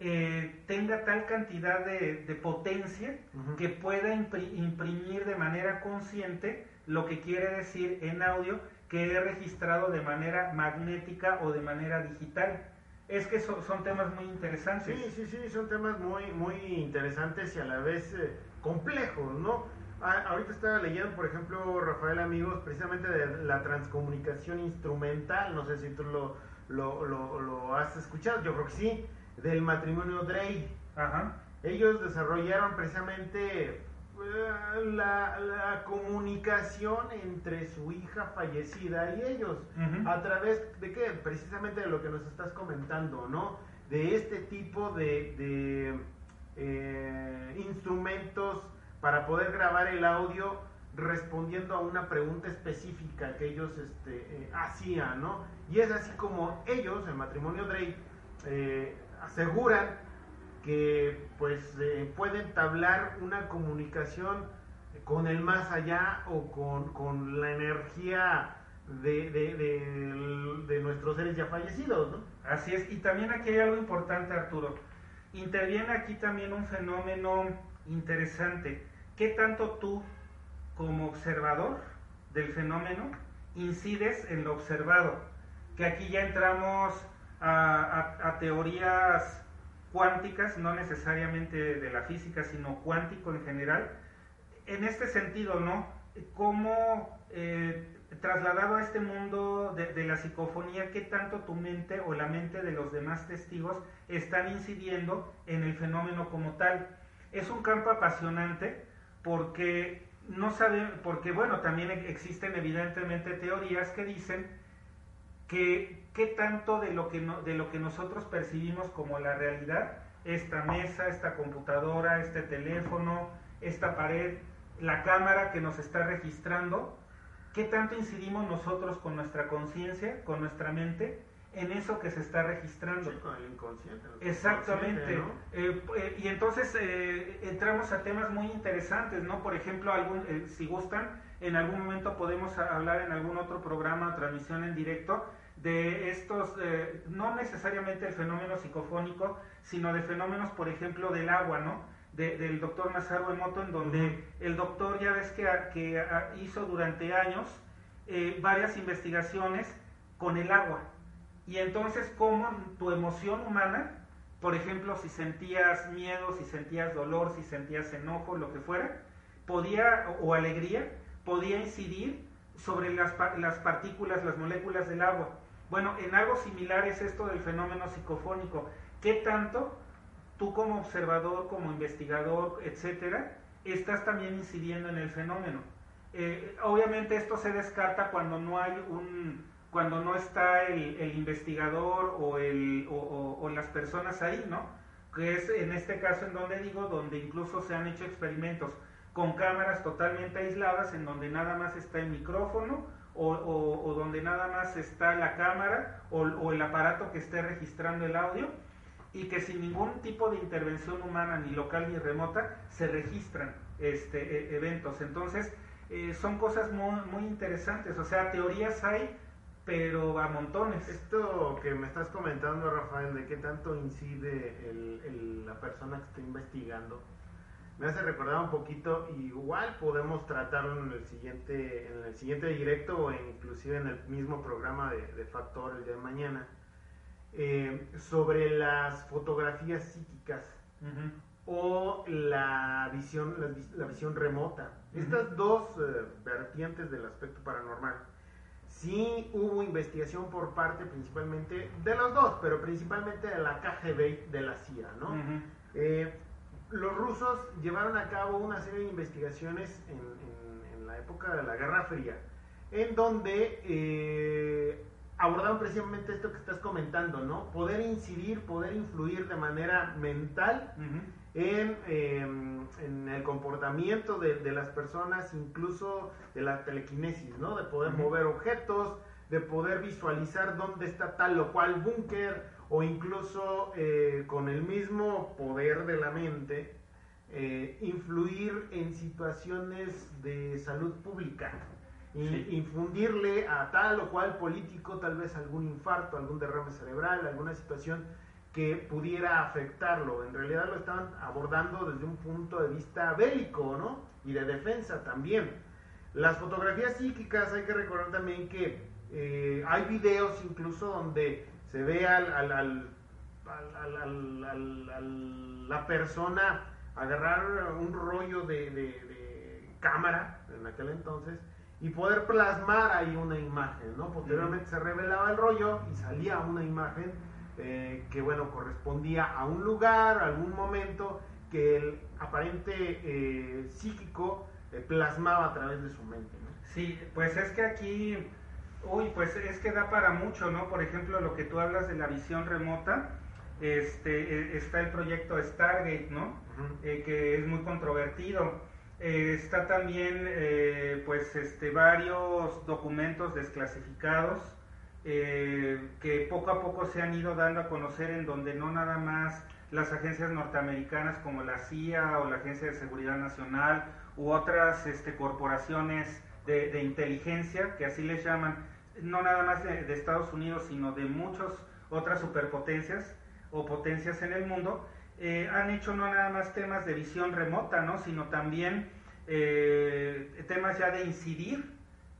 Speaker 2: eh, tenga tal cantidad de, de potencia que pueda impri- imprimir de manera consciente lo que quiere decir en audio que he registrado de manera magnética o de manera digital. Es que so- son temas muy interesantes.
Speaker 1: Sí, sí, sí, son temas muy, muy interesantes y a la vez eh, complejos, ¿no? A- ahorita estaba leyendo, por ejemplo, Rafael Amigos, precisamente de la transcomunicación instrumental, no sé si tú lo, lo, lo- lo has escuchado, yo creo que sí, del matrimonio Drey.
Speaker 2: Ajá.
Speaker 1: Ellos desarrollaron precisamente eh, la, la comunicación entre su hija fallecida y ellos. ¿A través de qué? Precisamente de lo que nos estás comentando, ¿no? De este tipo de, de, eh, instrumentos para poder grabar el audio respondiendo a una pregunta específica que ellos este, eh, hacían, ¿no? Y es así como ellos, el matrimonio Drake, eh, aseguran que pues eh, pueden entablar una comunicación con el más allá o con, con la energía de, de, de- de nuestros seres ya fallecidos, ¿no?
Speaker 2: Así es, y también aquí hay algo importante, Arturo. Interviene aquí también un fenómeno interesante. ¿Qué tanto tú, como observador del fenómeno, incides en lo observado? Que aquí ya entramos a, a- a teorías cuánticas, no necesariamente de la física, sino cuántico en general. En este sentido, ¿no? ¿Cómo eh, trasladado a este mundo de, de la psicofonía, qué tanto tu mente o la mente de los demás testigos están incidiendo en el fenómeno como tal? Es un campo apasionante porque no saben, porque bueno, también existen evidentemente teorías que dicen que qué tanto de lo que, no- de lo que nosotros percibimos como la realidad, esta mesa, esta computadora, este teléfono, esta pared, la cámara que nos está registrando, qué tanto incidimos nosotros con nuestra conciencia, con nuestra mente, en eso que se está registrando.
Speaker 1: Sí, con el inconsciente. el
Speaker 2: Exactamente. Eh, eh, y entonces eh, entramos a temas muy interesantes, ¿no? Por ejemplo, algún, si gustan, en algún momento podemos hablar en algún otro programa, transmisión en directo, de estos, eh, no necesariamente el fenómeno psicofónico, sino de fenómenos, por ejemplo, del agua, ¿no? De- del doctor Masaru Emoto, en donde el doctor ya ves que, que hizo durante años eh, varias investigaciones con el agua. Y entonces, cómo tu emoción humana, por ejemplo, si sentías miedo, si sentías dolor, si sentías enojo, lo que fuera, podía, o alegría, podía incidir sobre las, las partículas, las moléculas del agua. Bueno, en algo similar es esto del fenómeno psicofónico. ¿Qué tanto tú como observador, como investigador, etcétera, estás también incidiendo en el fenómeno? Eh, obviamente esto se descarta cuando no hay un cuando no está el, investigador o- o las personas ahí, ¿no? Que es en este caso en donde digo, donde incluso se han hecho experimentos con cámaras totalmente aisladas, en donde nada más está el micrófono o, donde nada más está la cámara o, el aparato que esté registrando el audio y que sin ningún tipo de intervención humana, ni local ni remota, se registran este, e- eventos. Entonces, eh, son cosas muy, muy interesantes. O sea, teorías hay, pero a montones.
Speaker 1: Esto que me estás comentando, Rafael, de qué tanto incide la persona que está investigando, me hace recordar un poquito, igual podemos tratarlo en el siguiente, en el siguiente directo o inclusive en el mismo programa de, de Factor el día de mañana, eh, sobre las fotografías psíquicas o la visión, la, visión remota. Estas dos eh, vertientes del aspecto paranormal. Sí hubo investigación por parte principalmente de los dos, pero principalmente de la KGB de la CIA, ¿no? Eh, los rusos llevaron a cabo una serie de investigaciones en, en, la época de la Guerra Fría, en donde eh, abordaron precisamente esto que estás comentando, ¿no? Poder incidir, poder influir de manera mental en, em, en, el comportamiento de, de, las personas, incluso de la telequinesis, ¿no? De poder mover objetos, de poder visualizar dónde está tal o cual búnker, o incluso eh, con el mismo poder de la mente, eh, influir en situaciones de salud pública infundirle a tal o cual político tal vez algún infarto, algún derrame cerebral, alguna situación que pudiera afectarlo. En realidad lo estaban abordando desde un punto de vista bélico, ¿no? Y de defensa también. Las fotografías psíquicas, hay que recordar también que eh, hay videos incluso donde se ve al, al, al, la persona agarrar un rollo de, de cámara en aquel entonces y poder plasmar ahí una imagen, ¿no? Posteriormente se revelaba el rollo y salía una imagen eh, que, bueno, correspondía a un lugar, a algún momento que el aparente eh, psíquico eh, plasmaba a través de su mente, ¿no?
Speaker 2: Sí, pues es que aquí, uy, pues es que da para mucho, ¿no? Por ejemplo, lo que tú hablas de la visión remota, este, está el proyecto Stargate, ¿no? que es muy controvertido eh, está también eh, pues este, varios documentos desclasificados eh, que poco a poco se han ido dando a conocer en donde no nada más las agencias norteamericanas como la CIA o la Agencia de Seguridad Nacional u otras este, corporaciones de, inteligencia, que así les llaman, no nada más de, de Estados Unidos, sino de muchas otras superpotencias o potencias en el mundo, eh, han hecho no nada más temas de visión remota, ¿no? sino también eh, temas ya de incidir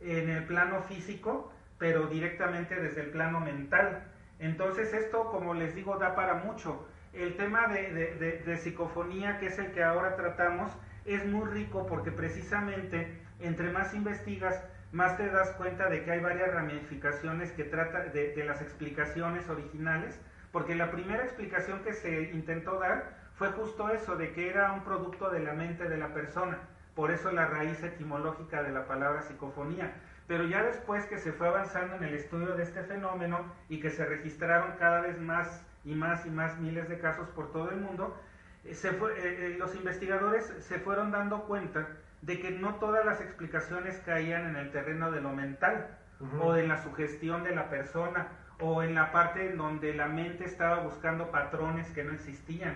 Speaker 2: en el plano físico, pero directamente desde el plano mental. Entonces esto, como les digo, da para mucho. El tema de, de psicofonía, que es el que ahora tratamos, es muy rico porque precisamente entre más investigas, más te das cuenta de que hay varias ramificaciones que trata de, las explicaciones originales porque la primera explicación que se intentó dar fue justo eso, de que era un producto de la mente de la persona, por eso la raíz etimológica de la palabra psicofonía. Pero ya después que se fue avanzando en el estudio de este fenómeno y que se registraron cada vez más y más y más miles de casos por todo el mundo, eh, se fue, eh, eh, los investigadores se fueron dando cuenta de que no todas las explicaciones caían en el terreno de lo mental o de la sugestión de la persona o en la parte en donde la mente estaba buscando patrones que no existían.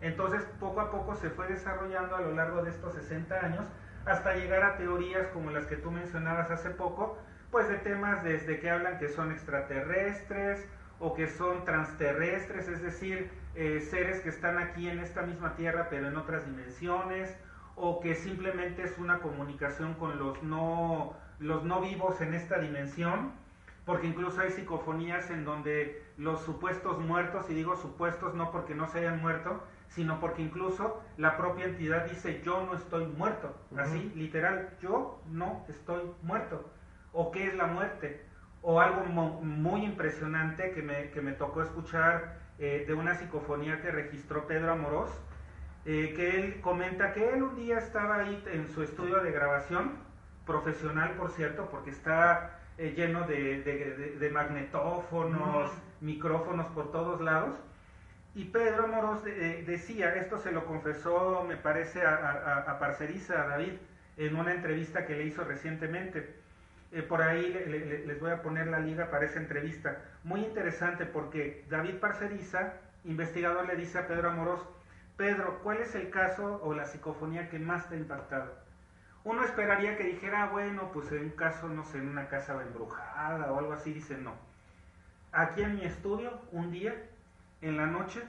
Speaker 2: Entonces, poco a poco se fue desarrollando a lo largo de estos 60 años hasta llegar a teorías como las que tú mencionabas hace poco, pues de temas desde que hablan que son extraterrestres o que son transterrestres, es decir, eh, seres que están aquí en esta misma Tierra pero en otras dimensiones, o que simplemente es una comunicación con los no, los no vivos en esta dimensión, porque incluso hay psicofonías en donde los supuestos muertos, y digo supuestos no porque no se hayan muerto, sino porque incluso la propia entidad dice yo no estoy muerto, así literal, yo no estoy muerto, o qué es la muerte, o algo muy impresionante que me, que me tocó escuchar eh, de una psicofonía que registró Pedro Amorós, eh, que él comenta que él un día estaba ahí en su estudio de grabación, profesional por cierto, porque está eh, lleno de, magnetófonos, micrófonos por todos lados. Y Pedro Moros eh, decía, esto se lo confesó, me parece, a, a, Parceriza, a David, en una entrevista que le hizo recientemente. Eh, por ahí les voy a poner la liga para esa entrevista. Muy interesante porque David Parceriza, investigador, le dice a Pedro Amorós, Pedro, ¿cuál es el caso o la psicofonía que más te ha impactado? Uno esperaría que dijera, ah, bueno, pues en un caso, no sé, en una casa embrujada o algo así, dice no. Aquí en mi estudio, un día, en la noche,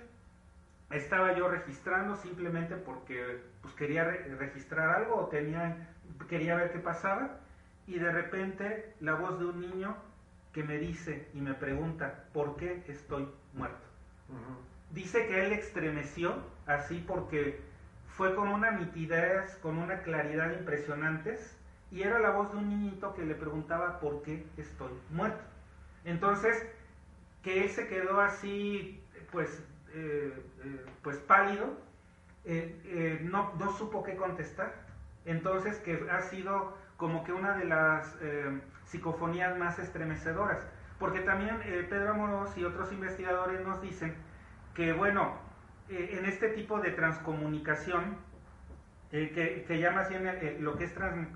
Speaker 2: estaba yo registrando simplemente porque pues, quería registrar algo o tenía, quería ver qué pasaba y de repente la voz de un niño que me dice y me pregunta por qué estoy muerto. Dice que él estremeció así porque fue con una nitidez, con una claridad impresionantes y era la voz de un niñito que le preguntaba por qué estoy muerto. Entonces, que él se quedó así, pues eh, eh, pues pálido, eh, no, no, supo qué contestar. Entonces que ha sido como que una de las psicofonías más estremecedoras. Porque también Pedro Amorós y otros investigadores nos dicen que, bueno, en este tipo de transcomunicación, que, que, ya más bien lo que es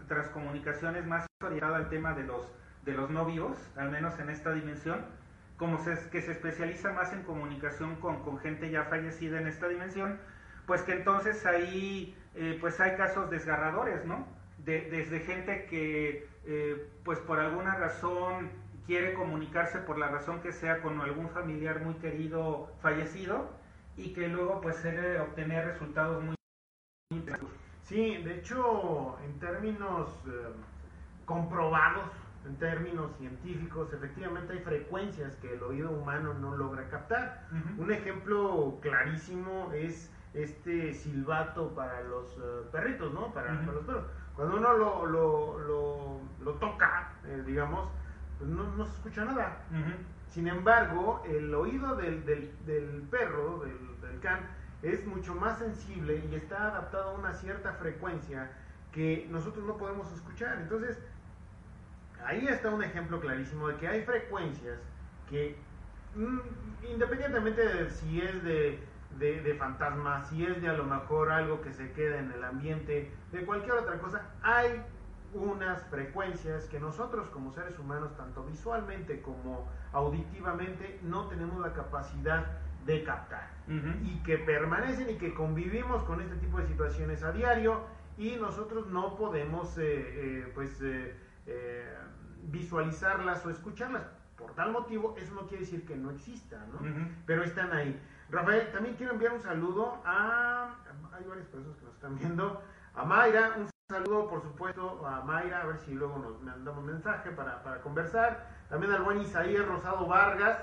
Speaker 2: transcomunicación es más orientado al tema de los, de los no vivos, al menos en esta dimensión, como se, que se especializa más en comunicación con, con, gente ya fallecida en esta dimensión, pues que entonces ahí eh, pues hay casos desgarradores, ¿no? De, desde gente que eh, pues por alguna razón quiere comunicarse por la razón que sea con algún familiar muy querido fallecido y que luego pues quiere obtener resultados muy
Speaker 1: Sí, de hecho, en términos eh, comprobados, en términos científicos, efectivamente hay frecuencias que el oído humano no logra captar. Un ejemplo clarísimo es este silbato para los eh, perritos, ¿no? Para, los perros. Cuando uno lo, lo, lo, toca, eh, digamos, pues no, no, se escucha nada. Sin embargo, el oído del, del, del perro, del, es mucho más sensible y está adaptado a una cierta frecuencia que nosotros no podemos escuchar. Entonces, ahí está un ejemplo clarísimo de que hay frecuencias que, mm, independientemente de si es de, de, fantasmas, si es de a lo mejor algo que se queda en el ambiente, de cualquier otra cosa, hay unas frecuencias que nosotros como seres humanos, tanto visualmente como auditivamente, no tenemos la capacidad de captar y que permanecen y que convivimos con este tipo de situaciones a diario y nosotros no podemos eh, eh, pues eh, visualizarlas o escucharlas. Por tal motivo, eso no quiere decir que no existan, ¿no? Pero están ahí. Rafael, también quiero enviar un saludo a... Hay varias personas que nos están viendo. A Mayra, un saludo, por supuesto, a Mayra, a ver si luego nos mandamos mensaje para, para conversar. También al buen Isaías Rosado Vargas,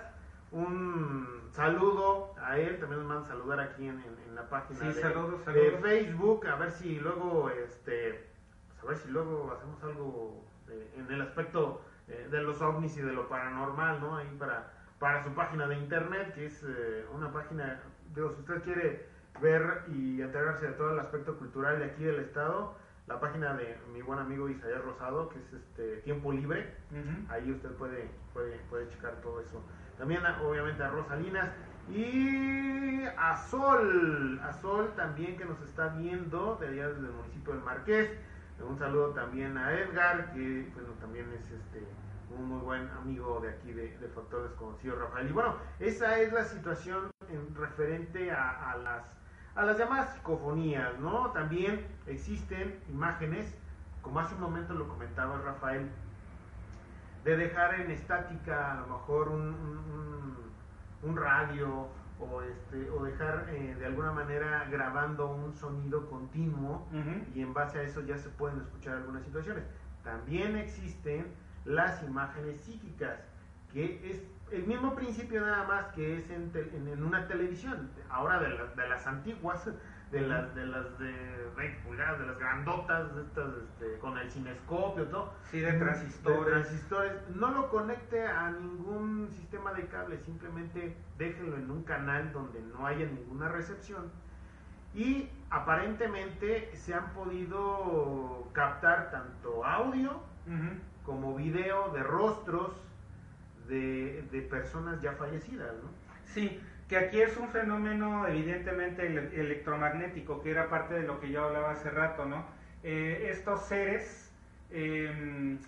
Speaker 1: un saludo a él, también nos manda saludar aquí en, en, la página
Speaker 2: de,
Speaker 1: de, Facebook, a ver si luego, este, pues a ver si luego hacemos algo en el aspecto eh, de los ovnis y de lo paranormal, ¿no? Ahí para, para su página de internet, que es eh, una página, digo, si usted quiere ver y enterarse de todo el aspecto cultural de aquí del estado, la página de mi buen amigo Isaías Rosado, que es este Tiempo Libre, ahí usted puede, puede, puede checar todo eso. También obviamente a Rosalinas y a Sol, a Sol también que nos está viendo de allá desde el municipio del Marqués. Un saludo también a Edgar, que bueno, también es este un muy buen amigo de aquí de, de Factor Desconocido, Rafael. Y bueno, esa es la situación en referente a, a, las, a las llamadas psicofonías, ¿no? También existen imágenes, como hace un momento lo comentaba Rafael, de dejar en estática a lo mejor un, un, un radio o, este, o dejar eh, de alguna manera grabando un sonido continuo y en base a eso ya se pueden escuchar algunas situaciones. También existen las imágenes psíquicas, que es el mismo principio nada más que es en, en, una televisión, ahora de, de las antiguas, de las de las de de las grandotas, de estas, este, con el cinescopio, todo.
Speaker 2: Sí, de transistores.
Speaker 1: De transistores. No lo conecte a ningún sistema de cable, simplemente déjenlo en un canal donde no haya ninguna recepción. Y aparentemente se han podido captar tanto audio como video de rostros de, de personas ya fallecidas, ¿no?
Speaker 2: Sí, que aquí es un fenómeno evidentemente electromagnético, que era parte de lo que yo hablaba hace rato, ¿no? Eh, estos seres em,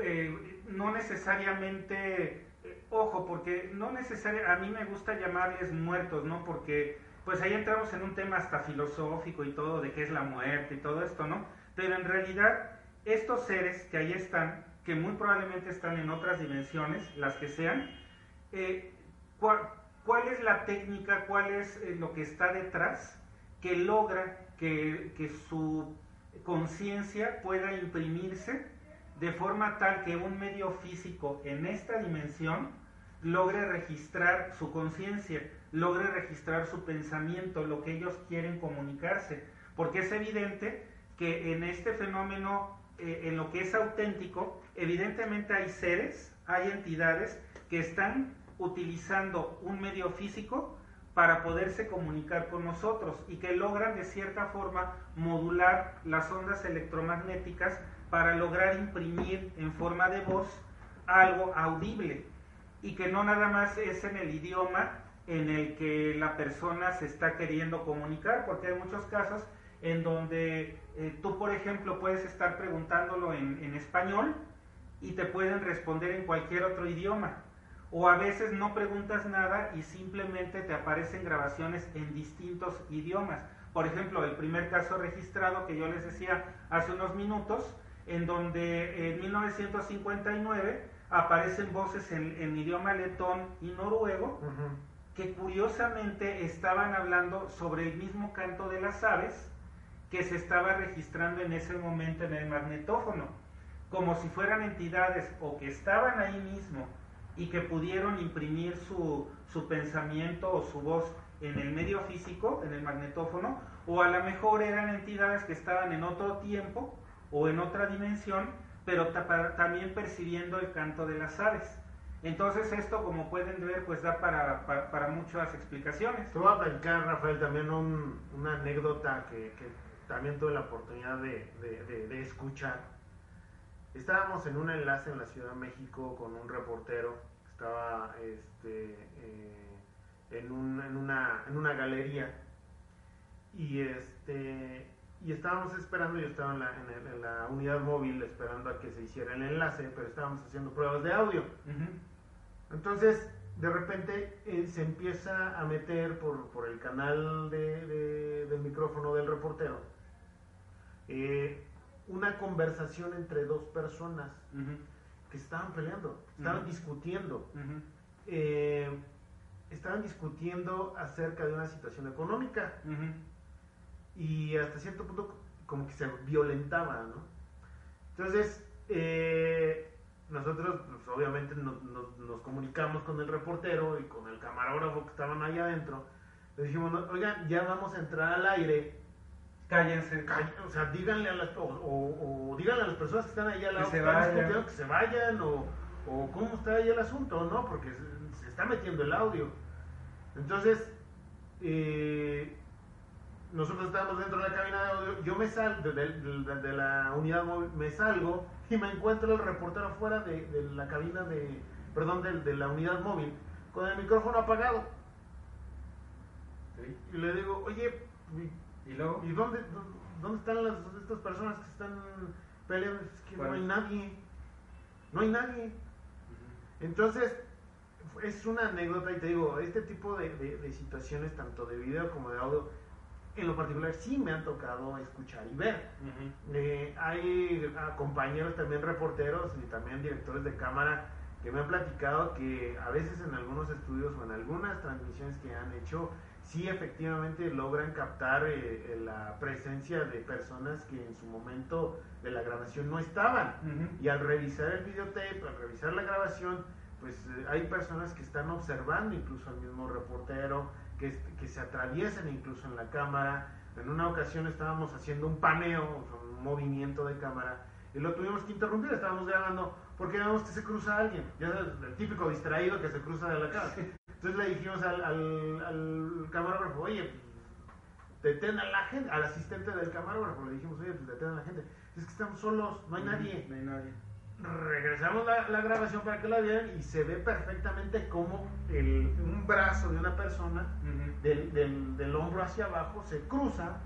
Speaker 2: eh, no necesariamente, eh, ojo, porque no necesariamente, a mí me gusta llamarles muertos, ¿no? Porque pues ahí entramos en un tema hasta filosófico y todo, de qué es la muerte y todo esto, ¿no? pero en realidad estos seres que ahí están, que muy probablemente están en otras dimensiones, las que sean, eh, ¿cuál, es la técnica, cuál es eh, lo que está detrás que logra que, su conciencia pueda imprimirse de forma tal que un medio físico en esta dimensión logre registrar su conciencia, logre registrar su pensamiento, lo que ellos quieren comunicarse. Porque es evidente que en este fenómeno, eh, en lo que es auténtico, evidentemente hay seres, hay entidades que están utilizando un medio físico para poderse comunicar con nosotros y que logran de cierta forma modular las ondas electromagnéticas para lograr imprimir en forma de voz algo audible y que no nada más es en el idioma en el que la persona se está queriendo comunicar, porque hay muchos casos en donde eh, tú, por ejemplo, puedes estar preguntándolo en, en español y te pueden responder en cualquier otro idioma. O a veces no preguntas nada y simplemente te aparecen grabaciones en distintos idiomas. Por ejemplo, el primer caso registrado que yo les decía hace unos minutos, en donde en 1959 aparecen voces en, idioma letón y noruego, que curiosamente estaban hablando sobre el mismo canto de las aves que se estaba registrando en ese momento en el magnetófono, como si fueran entidades o que estaban ahí mismo y que pudieron imprimir su, su pensamiento o su voz en el medio físico, en el magnetófono, o a lo mejor eran entidades que estaban en otro tiempo o en otra dimensión, pero también percibiendo el canto de las aves. Entonces esto, como pueden ver, pues da para, para, muchas explicaciones.
Speaker 1: Te voy a platicar, Rafael, también una anécdota que, que, también tuve la oportunidad de, de, escuchar. Estábamos en un enlace en la Ciudad de México con un reportero, estaba este, eh, en, un, en, una, en una galería y este y estábamos esperando, yo estaba en la, unidad móvil esperando a que se hiciera el enlace, pero estábamos haciendo pruebas de audio. Entonces, de repente eh, se empieza a meter por, el canal del micrófono del reportero eh, una conversación entre dos personas que estaban peleando, estaban discutiendo. Eh, estaban discutiendo acerca de una situación económica y hasta cierto punto como que se violentaba, ¿no? Entonces, eh, nosotros pues, obviamente nos, nos, comunicamos con el reportero y con el camarógrafo que estaban ahí adentro. Le dijimos, oigan, ya vamos a entrar al aire.
Speaker 2: Cállense.
Speaker 1: o sea, díganle a las, o, díganle a las personas que están ahí al lado
Speaker 2: que se vayan,
Speaker 1: que se vayan o, o cómo está ahí el asunto, ¿no? Porque se, se está metiendo el audio. Entonces, eh, nosotros estábamos dentro de la cabina de audio, yo me salgo de, la unidad móvil, me salgo y me encuentro el reportero fuera de, la cabina de, perdón, de, la unidad móvil, con el micrófono apagado. Y le digo, oye, ¿y, luego? ¿y dónde, dónde están las, estas personas que están peleando? Es que no hay nadie, no hay nadie. Entonces, es una anécdota y te digo, este tipo de situaciones, tanto de video como de audio, en lo particular sí me han tocado escuchar y ver. Eh, hay ah, compañeros también reporteros y también directores de cámara que me han platicado que a veces en algunos estudios o en algunas transmisiones que han hecho, sí efectivamente logran captar eh, la presencia de personas que en su momento de la grabación no estaban. Y al revisar el videotape, al revisar la grabación, pues eh, hay personas que están observando incluso al mismo reportero, que, que, se atraviesan incluso en la cámara. En una ocasión estábamos haciendo un paneo, un movimiento de cámara, y lo tuvimos que interrumpir, estábamos grabando porque vemos que se cruza alguien, ya el típico distraído que se cruza de la *laughs* cámara. Entonces le dijimos al, al, camarógrafo, oye, detén a la gente, al asistente del camarógrafo, le dijimos, oye, pues detén a la gente. Es que estamos solos, no hay nadie.
Speaker 2: No hay nadie
Speaker 1: regresamos la, grabación para que la vean y se ve perfectamente como el, un brazo de una persona del, del, del, hombro hacia abajo se cruza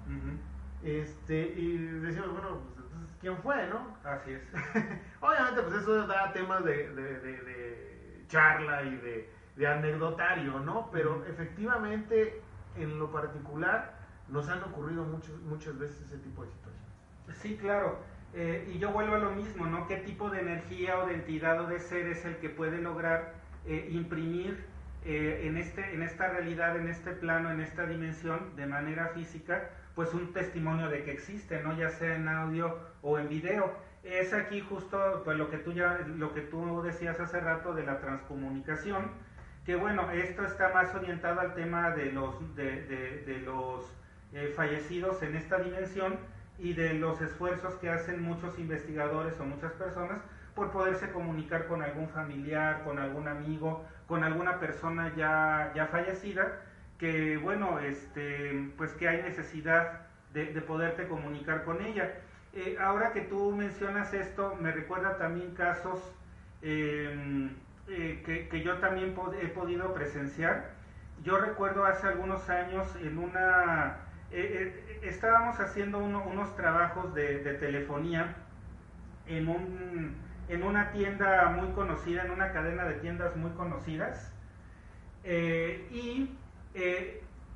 Speaker 1: este, y decimos, bueno, pues entonces, ¿quién fue, no?
Speaker 2: Así es. *laughs*
Speaker 1: Obviamente, pues eso da temas de, de, de, charla y de, anecdotario, ¿no? Pero efectivamente, en lo particular, nos han ocurrido muchas muchas veces ese tipo de situaciones.
Speaker 2: Sí, claro. Eh, y yo vuelvo a lo mismo, ¿no? ¿Qué tipo de energía o de entidad o de ser es el que puede lograr eh, imprimir eh, en, este, en esta realidad, en este plano, en esta dimensión, de manera física, pues un testimonio de que existe, ¿no? Ya sea en audio o en video. Es aquí justo pues, lo, que tú ya, lo que tú decías hace rato de la transcomunicación, que bueno, esto está más orientado al tema de los, de, los fallecidos en esta dimensión, y de los esfuerzos que hacen muchos investigadores o muchas personas por poderse comunicar con algún familiar, con algún amigo, con alguna persona ya, ya fallecida, que bueno, este, pues que hay necesidad de, poderte comunicar con ella. Eh, ahora que tú mencionas esto, me recuerda también casos em, eh, que, yo también he podido presenciar. Yo recuerdo hace algunos años en una eh, eh, estábamos haciendo unos trabajos de, telefonía en, un, en una tienda muy conocida, en una cadena de tiendas muy conocidas, y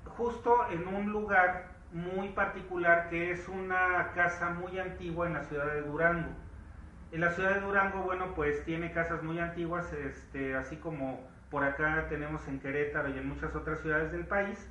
Speaker 2: justo en un lugar muy particular que es una casa muy antigua en la ciudad de Durango. En la ciudad de Durango, bueno, pues tiene casas muy antiguas, este, así como por acá tenemos en Querétaro y en muchas otras ciudades del país,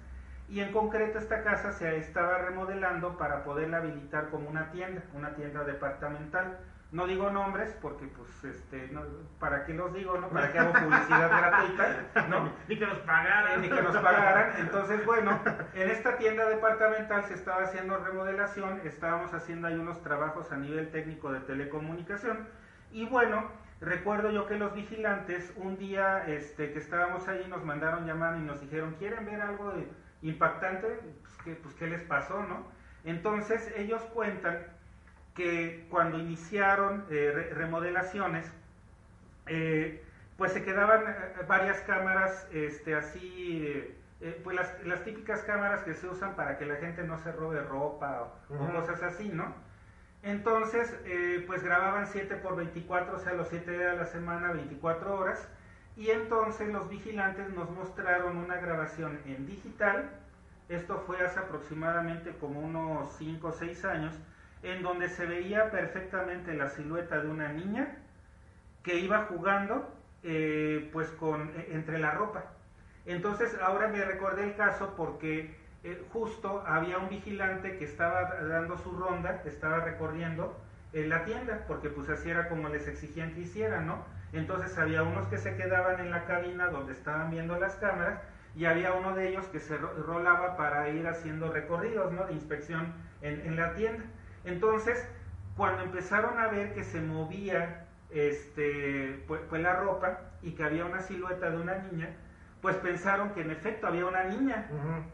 Speaker 2: y en concreto esta casa se estaba remodelando para poderla habilitar como una tienda, una tienda departamental. No digo nombres porque pues este para qué los digo, ¿no? Para que hago publicidad gratuita, ¿no?
Speaker 1: Ni que nos pagaran.
Speaker 2: Ni que nos pagaran. Entonces, bueno, en esta tienda departamental se estaba haciendo remodelación, estábamos haciendo ahí unos trabajos a nivel técnico de telecomunicación y bueno, recuerdo yo que los vigilantes un día este que estábamos ahí nos mandaron llamar y nos dijeron, "¿Quieren ver algo de impactante, pues ¿qué, pues, ¿qué les pasó, no? Entonces ellos cuentan que cuando iniciaron eh, remodelaciones, eh, pues se quedaban eh, varias cámaras este, así, pues las, las, típicas cámaras que se usan para que la gente no se robe ropa o, cosas así, ¿no? Entonces, pues grababan 7 por 24, o sea, los 7 días de la semana, 24 horas, y entonces los vigilantes nos mostraron una grabación en digital, esto fue hace aproximadamente como unos 5 o 6 años, en donde se veía perfectamente la silueta de una niña que iba jugando eh, pues con e, entre la ropa. Entonces ahora me recordé el caso porque eh, justo había un vigilante que estaba dando su ronda, estaba recorriendo eh, la tienda, porque pues así era como les exigían que hicieran, ¿no? Entonces había unos que se quedaban en la cabina donde estaban viendo las cámaras y había uno de ellos que se rolaba para ir haciendo recorridos ¿no? de inspección en, la tienda. Entonces, cuando empezaron a ver que se movía este, pues, pues, la ropa y que había una silueta de una niña, pues pensaron que en efecto había una niña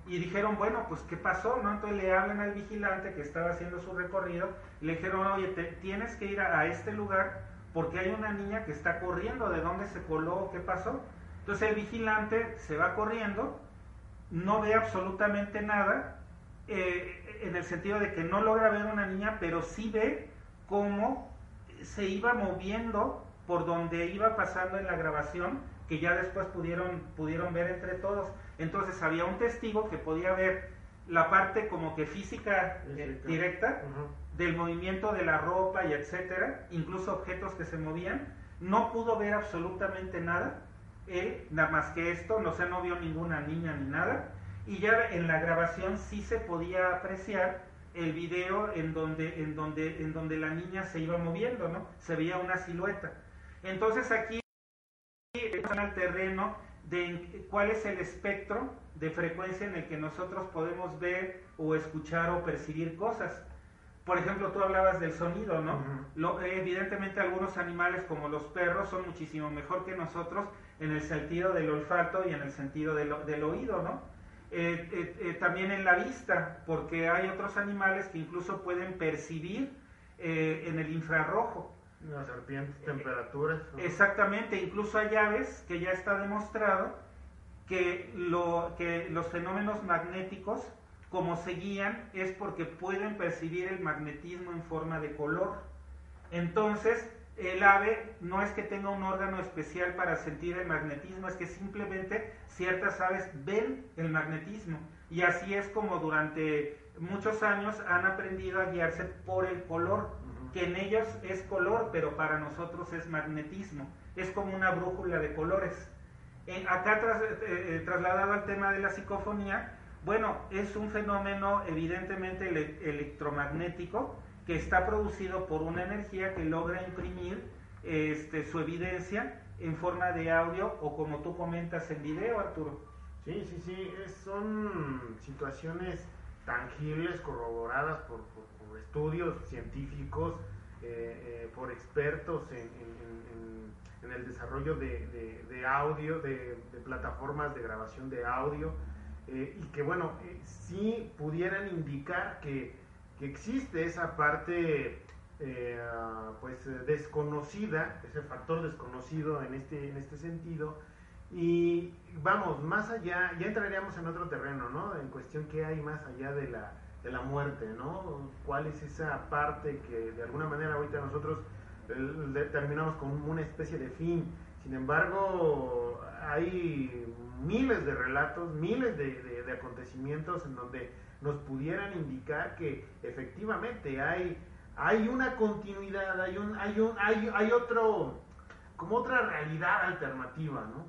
Speaker 2: y dijeron, bueno, pues ¿qué pasó? ¿no? Entonces le hablan al vigilante que estaba haciendo su recorrido y le dijeron, oye, te, tienes que ir a, a este lugar porque hay una niña que está corriendo, ¿de dónde se coló? ¿Qué pasó? Entonces el vigilante se va corriendo, no ve absolutamente nada, eh, en el sentido de que no logra ver una niña, pero sí ve cómo se iba moviendo por donde iba pasando en la grabación, que ya después pudieron, pudieron ver entre todos. Entonces había un testigo que podía ver la parte como que física eh, directa del movimiento de la ropa y etcétera, incluso objetos que se movían, no pudo ver absolutamente nada, él nada más que esto, no se no vio ninguna niña ni nada, y ya en la grabación sí se podía apreciar el video en donde, en donde, en donde la niña se iba moviendo, ¿no? Se veía una silueta. Entonces aquí están al terreno de cuál es el espectro de frecuencia en el que nosotros podemos ver o escuchar o percibir cosas. Por ejemplo, tú hablabas del sonido, ¿no? Lo, evidentemente algunos animales como los perros son muchísimo mejor que nosotros en el sentido del olfato y en el sentido del, del oído, ¿no? Eh, eh, eh, también en la vista, porque hay otros animales que incluso pueden percibir en el infrarrojo.
Speaker 1: Las serpientes, temperaturas.
Speaker 2: Exactamente, incluso hay aves que ya está demostrado que, lo, que los fenómenos magnéticos como se guían es porque pueden percibir el magnetismo en forma de color. Entonces, el ave no es que tenga un órgano especial para sentir el magnetismo, es que simplemente ciertas aves ven el magnetismo. Y así es como durante muchos años han aprendido a guiarse por el color, que en ellos es color, pero para nosotros es magnetismo. Es como una brújula de colores. acá eh, eh, trasladado al tema de la psicofonía, bueno, es un fenómeno evidentemente electromagnético que está producido por una energía que logra imprimir este, su evidencia en forma de audio o como tú comentas en video, Arturo.
Speaker 1: Sí, sí, sí, son situaciones tangibles, corroboradas por, estudios científicos, eh, eh, por expertos en, el desarrollo de, audio, de, plataformas de grabación de audio, eh, y que bueno, sí pudieran indicar que, que existe esa parte pues desconocida, ese factor desconocido en este, en este sentido, y vamos, más allá, ya entraríamos en otro terreno, ¿no? En cuestión qué hay más allá de la, de la muerte, ¿no? ¿Cuál es esa parte que de alguna manera ahorita nosotros determinamos como una especie de fin? Sin embargo, hay miles de relatos, miles de, acontecimientos en donde nos pudieran indicar que efectivamente hay, hay una continuidad, hay, un, hay, un, hay, hay otro como otra realidad alternativa, ¿no?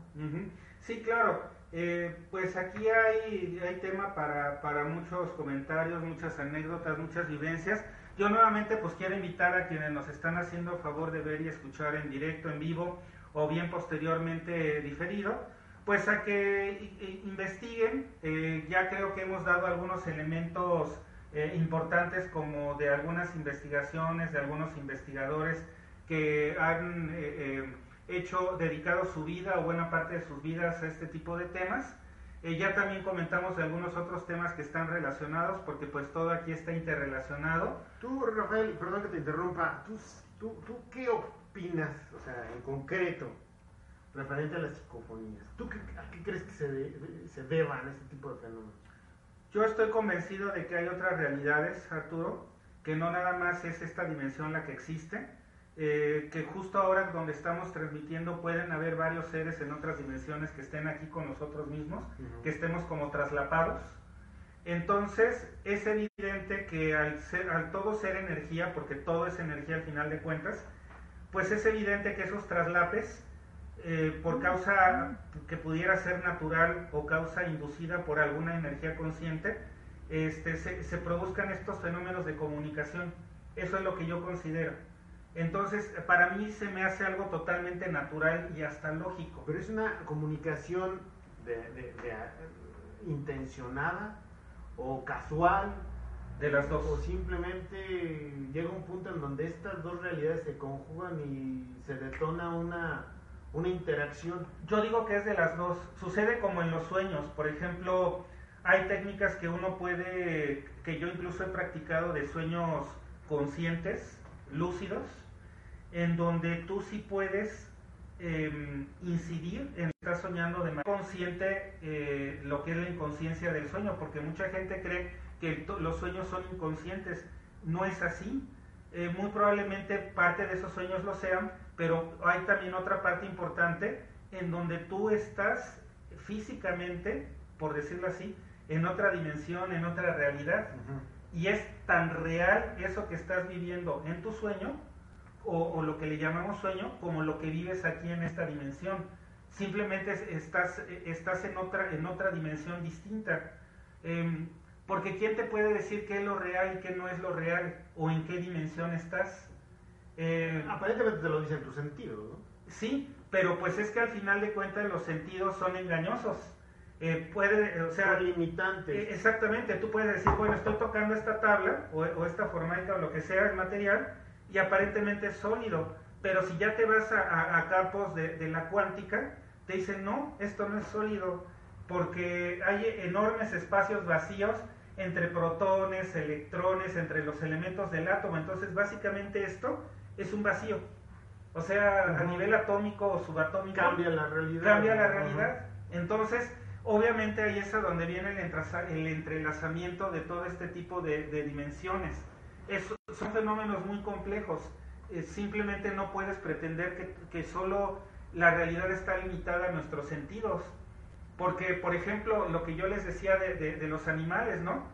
Speaker 2: Sí, claro. Eh, pues aquí hay, hay tema para, para muchos comentarios, muchas anécdotas, muchas vivencias. Yo nuevamente pues quiero invitar a quienes nos están haciendo favor de ver y escuchar en directo, en vivo o bien posteriormente diferido, pues a que investiguen. Eh, ya creo que hemos dado algunos elementos eh, importantes como de algunas investigaciones, de algunos investigadores que han eh, eh, hecho, dedicado su vida o buena parte de sus vidas a este tipo de temas. Eh, ya también comentamos algunos otros temas que están relacionados, porque pues todo aquí está interrelacionado.
Speaker 1: Tú, Rafael, perdón que te interrumpa, ¿tú, tú, tú qué opinas, o sea, en concreto, referente a las psicofonías? ¿Tú qué, a qué crees que se, se deban este tipo de fenómenos?
Speaker 2: Yo estoy convencido de que hay otras realidades, Arturo, que no nada más es esta dimensión la que existe, eh, que justo ahora donde estamos transmitiendo pueden haber varios seres en otras dimensiones que estén aquí con nosotros mismos, que estemos como traslapados. Entonces es evidente que al, ser, al todo ser energía, porque todo es energía al final de cuentas, pues es evidente que esos traslapes, eh, por causa que pudiera ser natural o causa inducida por alguna energía consciente, este, se, se produzcan estos fenómenos de comunicación. Eso es lo que yo considero. Entonces, para mí se me hace algo totalmente natural y hasta lógico.
Speaker 1: Pero es una comunicación de, intencionada o casual.
Speaker 2: De las dos.
Speaker 1: O simplemente llega un punto en donde estas dos realidades se conjugan y se detona una, una interacción.
Speaker 2: Yo digo que es de las dos. Sucede como en los sueños. Por ejemplo, hay técnicas que uno puede, que yo incluso he practicado de sueños conscientes, lúcidos, en donde tú sí puedes em, incidir en estar soñando de manera consciente eh, lo que es la inconsciencia del sueño, porque mucha gente cree que los sueños son inconscientes. No es así. Eh, muy probablemente parte de esos sueños lo sean, pero hay también otra parte importante en donde tú estás físicamente, por decirlo así, en otra dimensión, en otra realidad. Y es tan real eso que estás viviendo en tu sueño o, lo que le llamamos sueño como lo que vives aquí en esta dimensión. Simplemente estás, estás en, otra, en otra dimensión distinta. Em, porque ¿quién te puede decir qué es lo real y qué no es lo real? ¿O en qué dimensión estás?
Speaker 1: Eh, Aparentemente te lo dicen tus sentidos, ¿no?
Speaker 2: Sí, pero pues es que al final de cuentas los sentidos son engañosos. Eh, puede, o sea,
Speaker 1: limitantes.
Speaker 2: Eh, exactamente, tú puedes decir, bueno, estoy tocando esta tabla o, o esta formaica o lo que sea, el material, y aparentemente es sólido, pero si ya te vas a, campos de, la cuántica, te dicen, no, esto no es sólido, porque hay enormes espacios vacíos entre protones, electrones, entre los elementos del átomo, entonces básicamente esto es un vacío. O sea, a nivel atómico o subatómico.
Speaker 1: Cambia la realidad.
Speaker 2: Cambia la realidad. Entonces, obviamente ahí es a donde viene el, entrelazamiento de todo este tipo de dimensiones son fenómenos muy complejos. Eh, simplemente no puedes pretender que, que, solo la realidad está limitada a nuestros sentidos, Porque, por ejemplo, lo que yo les decía de, los animales, ¿no?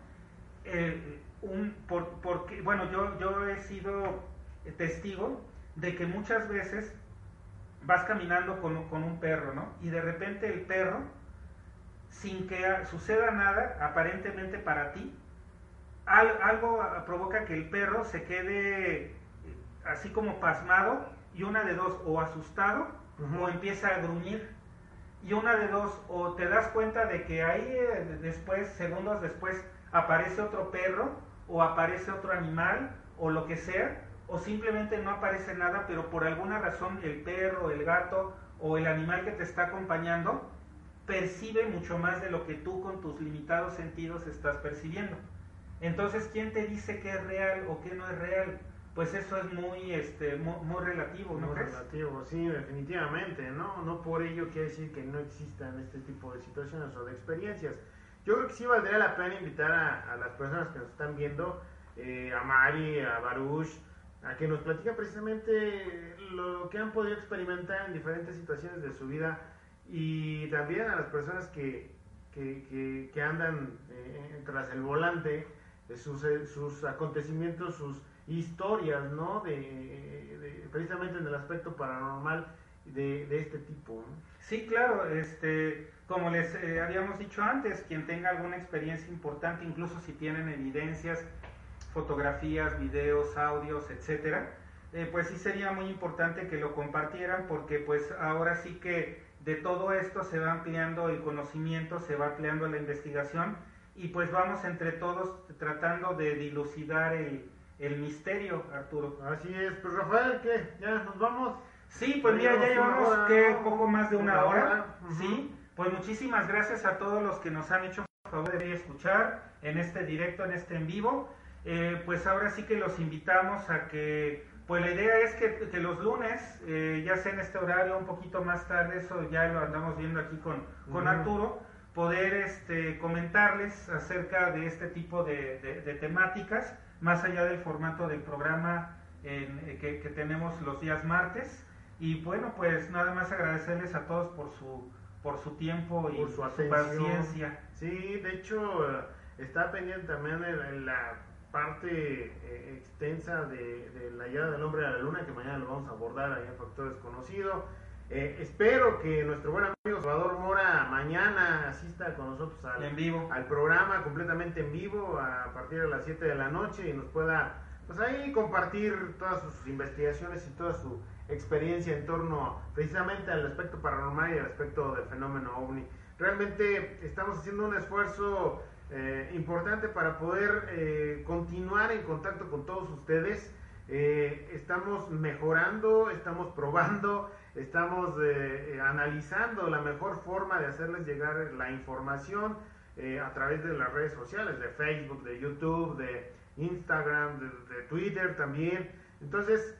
Speaker 2: un, por, porque, bueno, yo, yo he sido testigo de que muchas veces vas caminando con, con, un perro, ¿no? Y de repente el perro, sin que suceda nada, aparentemente para ti, algo provoca que el perro se quede eh, así como pasmado y una de dos, o asustado o empieza a gruñir. Y una de dos, o te das cuenta de que ahí eh, después, segundos después, aparece otro perro o aparece otro animal o lo que sea, o simplemente no aparece nada, pero por alguna razón el perro, el gato o el animal que te está acompañando percibe mucho más de lo que tú con tus limitados sentidos estás percibiendo. Entonces, ¿quién te dice que es real o que no es real? Pues eso es muy, este, muy, relativo, ¿no
Speaker 1: muy relativo, sí, definitivamente, ¿no? No por ello quiere decir que no existan este tipo de situaciones o de experiencias. Yo creo que sí valdría la pena invitar a, las personas que nos están viendo, eh, a Mari, a Baruch, a que nos platiquen precisamente lo que han podido experimentar en diferentes situaciones de su vida y también a las personas que, que, que, andan eh, tras el volante de sus, eh, sus acontecimientos, sus historias, ¿no? De, precisamente en el aspecto paranormal de, de este tipo.
Speaker 2: Sí, claro, este, como les eh, habíamos dicho antes, quien tenga alguna experiencia importante, incluso si tienen evidencias, fotografías, videos, audios, etcétera, eh, pues sí sería muy importante que lo compartieran porque pues ahora sí que de todo esto se va ampliando el conocimiento, se va ampliando la investigación y pues vamos entre todos tratando de dilucidar el, el misterio, Arturo.
Speaker 1: Así es, pues Rafael, ¿qué? ¿Ya nos vamos?
Speaker 2: Sí, pues mira, ya llevamos que poco más de una, hora. Sí, pues muchísimas gracias a todos los que nos han hecho favor de escuchar en este directo, en este en vivo. Eh, pues ahora sí que los invitamos a que, pues la idea es que, que los lunes, eh, ya sea en este horario, un poquito más tarde, eso ya lo andamos viendo aquí con, con Arturo, poder este, comentarles acerca de este tipo de, de, temáticas, más allá del formato del programa en, que, que tenemos los días martes. Y bueno, pues nada más agradecerles a todos por su, por su tiempo y su, paciencia.
Speaker 1: Sí, de hecho eh, está pendiente también en, la parte eh, extensa de, de, la llegada del hombre a la luna, que mañana lo vamos a abordar ahí en Factor Desconocido. Eh, espero que nuestro buen amigo Salvador Mora mañana asista con nosotros al,
Speaker 2: en vivo.
Speaker 1: al programa completamente en vivo a partir de las 7 de la noche y nos pueda pues ahí compartir todas sus investigaciones y toda su experiencia en torno precisamente al aspecto paranormal y al aspecto del fenómeno ovni. Realmente estamos haciendo un esfuerzo eh, importante para poder eh, continuar en contacto con todos ustedes. estamos mejorando, estamos probando, estamos eh, eh, analizando la mejor forma de hacerles llegar la información eh, a través de las redes sociales, de Facebook, de YouTube, de Instagram, de, Twitter también. Entonces,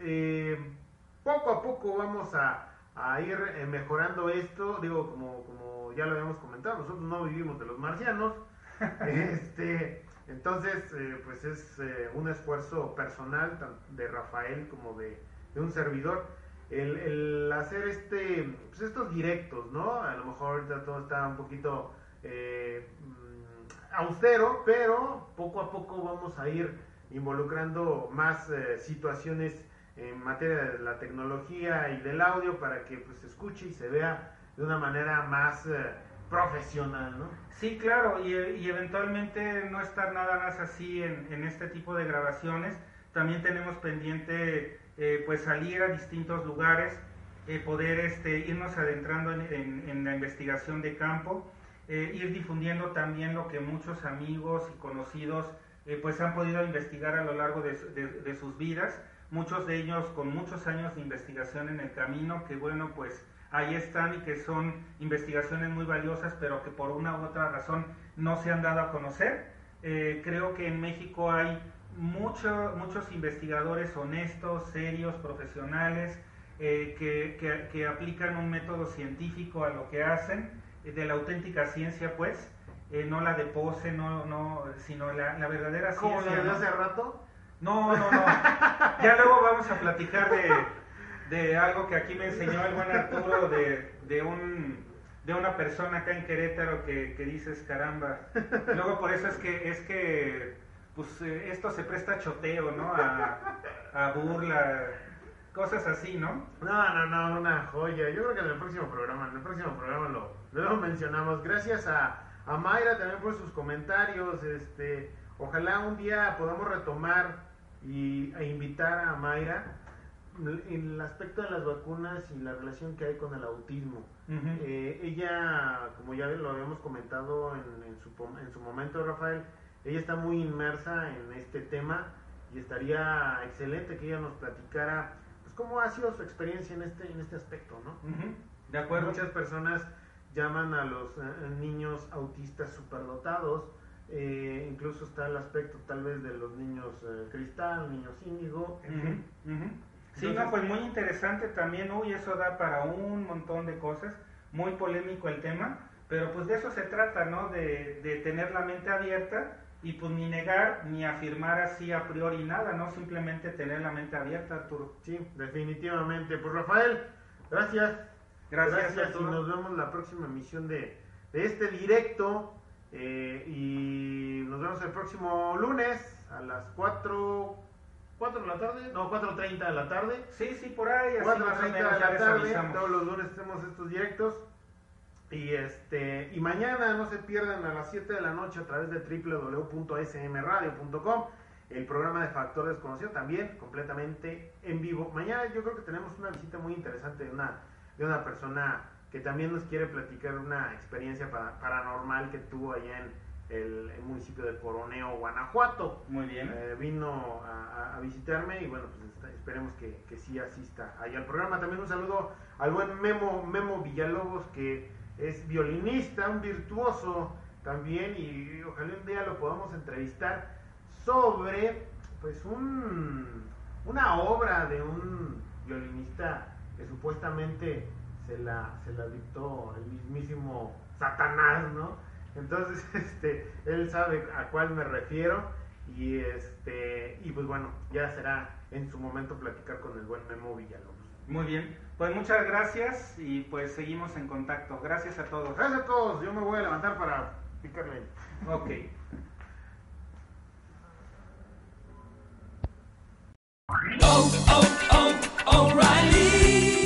Speaker 1: poco a poco vamos a, ir mejorando esto. Digo, como, como ya lo habíamos comentado, nosotros no vivimos de los marcianos. *laughs* este, entonces, pues es un esfuerzo personal de Rafael como de, un servidor el, hacer este, pues estos directos, ¿no? A lo mejor ahorita todo está un poquito eh, mm, austero, pero poco a poco vamos a ir involucrando más eh, situaciones en materia de la tecnología y del audio para que pues, se escuche y se vea de una manera más eh, profesional, ¿no?
Speaker 2: Sí, claro, y, eventualmente no estar nada más así en, en este tipo de grabaciones. También tenemos pendiente eh, pues salir a distintos lugares, eh, poder este, irnos adentrando en, la investigación de campo, eh, ir difundiendo también lo que muchos amigos y conocidos pues han podido investigar a lo largo de, sus vidas, muchos de ellos con muchos años de investigación en el camino, que bueno, pues ahí están y que son investigaciones muy valiosas, pero que por una u otra razón no se han dado a conocer. creo que en México hay mucho, muchos investigadores honestos, serios, profesionales, eh, que, que, aplican un método científico a lo que hacen, eh, de la auténtica ciencia, pues, eh, no la de pose, no, no, sino la, la verdadera ciencia.
Speaker 1: ¿Como la de hace rato?
Speaker 2: No, no, no. ya luego vamos a platicar de, de, algo que aquí me enseñó el buen Arturo, de, de un de una persona acá en Querétaro que, que dices, caramba. Luego por eso es que, es que pues eh, esto se presta a choteo, ¿no? A, a burla, cosas así, ¿no?
Speaker 1: No, no, no, una joya. Yo creo que en el próximo programa, en el próximo programa lo, lo mencionamos. Gracias a, a Mayra también por sus comentarios. Este, ojalá un día podamos retomar y, e invitar a Mayra en el aspecto de las vacunas y la relación que hay con el autismo. Eh, ella, como ya lo habíamos comentado en, en, su, en su momento, Rafael, ella está muy inmersa en este tema y estaría excelente que ella nos platicara pues, cómo ha sido su experiencia en este, en este aspecto, ¿no?
Speaker 2: De acuerdo.
Speaker 1: Muchas personas llaman a los eh, niños autistas superdotados, eh, incluso está el aspecto tal vez de los niños eh, cristal, niños índigo,
Speaker 2: Sí, no, pues muy interesante también, uy, eso da para un montón de cosas, muy polémico el tema, pero pues de eso se trata, ¿no? De, de tener la mente abierta y pues ni negar ni afirmar así a priori nada, ¿no? Simplemente tener la mente abierta, Arturo.
Speaker 1: Sí, definitivamente. Pues Rafael, gracias.
Speaker 2: Gracias,
Speaker 1: y nos vemos la próxima emisión de, de este directo. Eh, y nos vemos el próximo lunes a las 4, 4 de la tarde, no, 4.30 de la tarde.
Speaker 2: Sí, sí, por ahí.
Speaker 1: 4.30 de la tarde, todos los lunes tenemos estos directos. Y este y mañana no se pierdan a las 7 de la noche a través de www.smradio.com el programa de Factor Desconocido también completamente en vivo. Mañana yo creo que tenemos una visita muy interesante de una, de una persona que también nos quiere platicar una experiencia paranormal que tuvo allá en el, municipio de Coroneo, Guanajuato.
Speaker 2: Muy bien.
Speaker 1: Eh, vino a, visitarme y bueno, pues esperemos que, que sí asista ahí al programa. También un saludo al buen Memo, Memo Villalobos que es violinista, un virtuoso también y ojalá un día lo podamos entrevistar sobre pues un, una obra de un violinista que supuestamente se la, se la dictó el mismísimo Satanás, ¿no? Entonces, *laughs* este, él sabe a cuál me refiero y este y pues bueno, ya será en su momento platicar con el buen Memo Villalobos.
Speaker 2: Muy bien. Pues muchas gracias y pues seguimos en contacto. Gracias a todos.
Speaker 1: Gracias a todos. Yo me voy a levantar para picarle.
Speaker 2: Ok.
Speaker 3: Oh, oh, oh,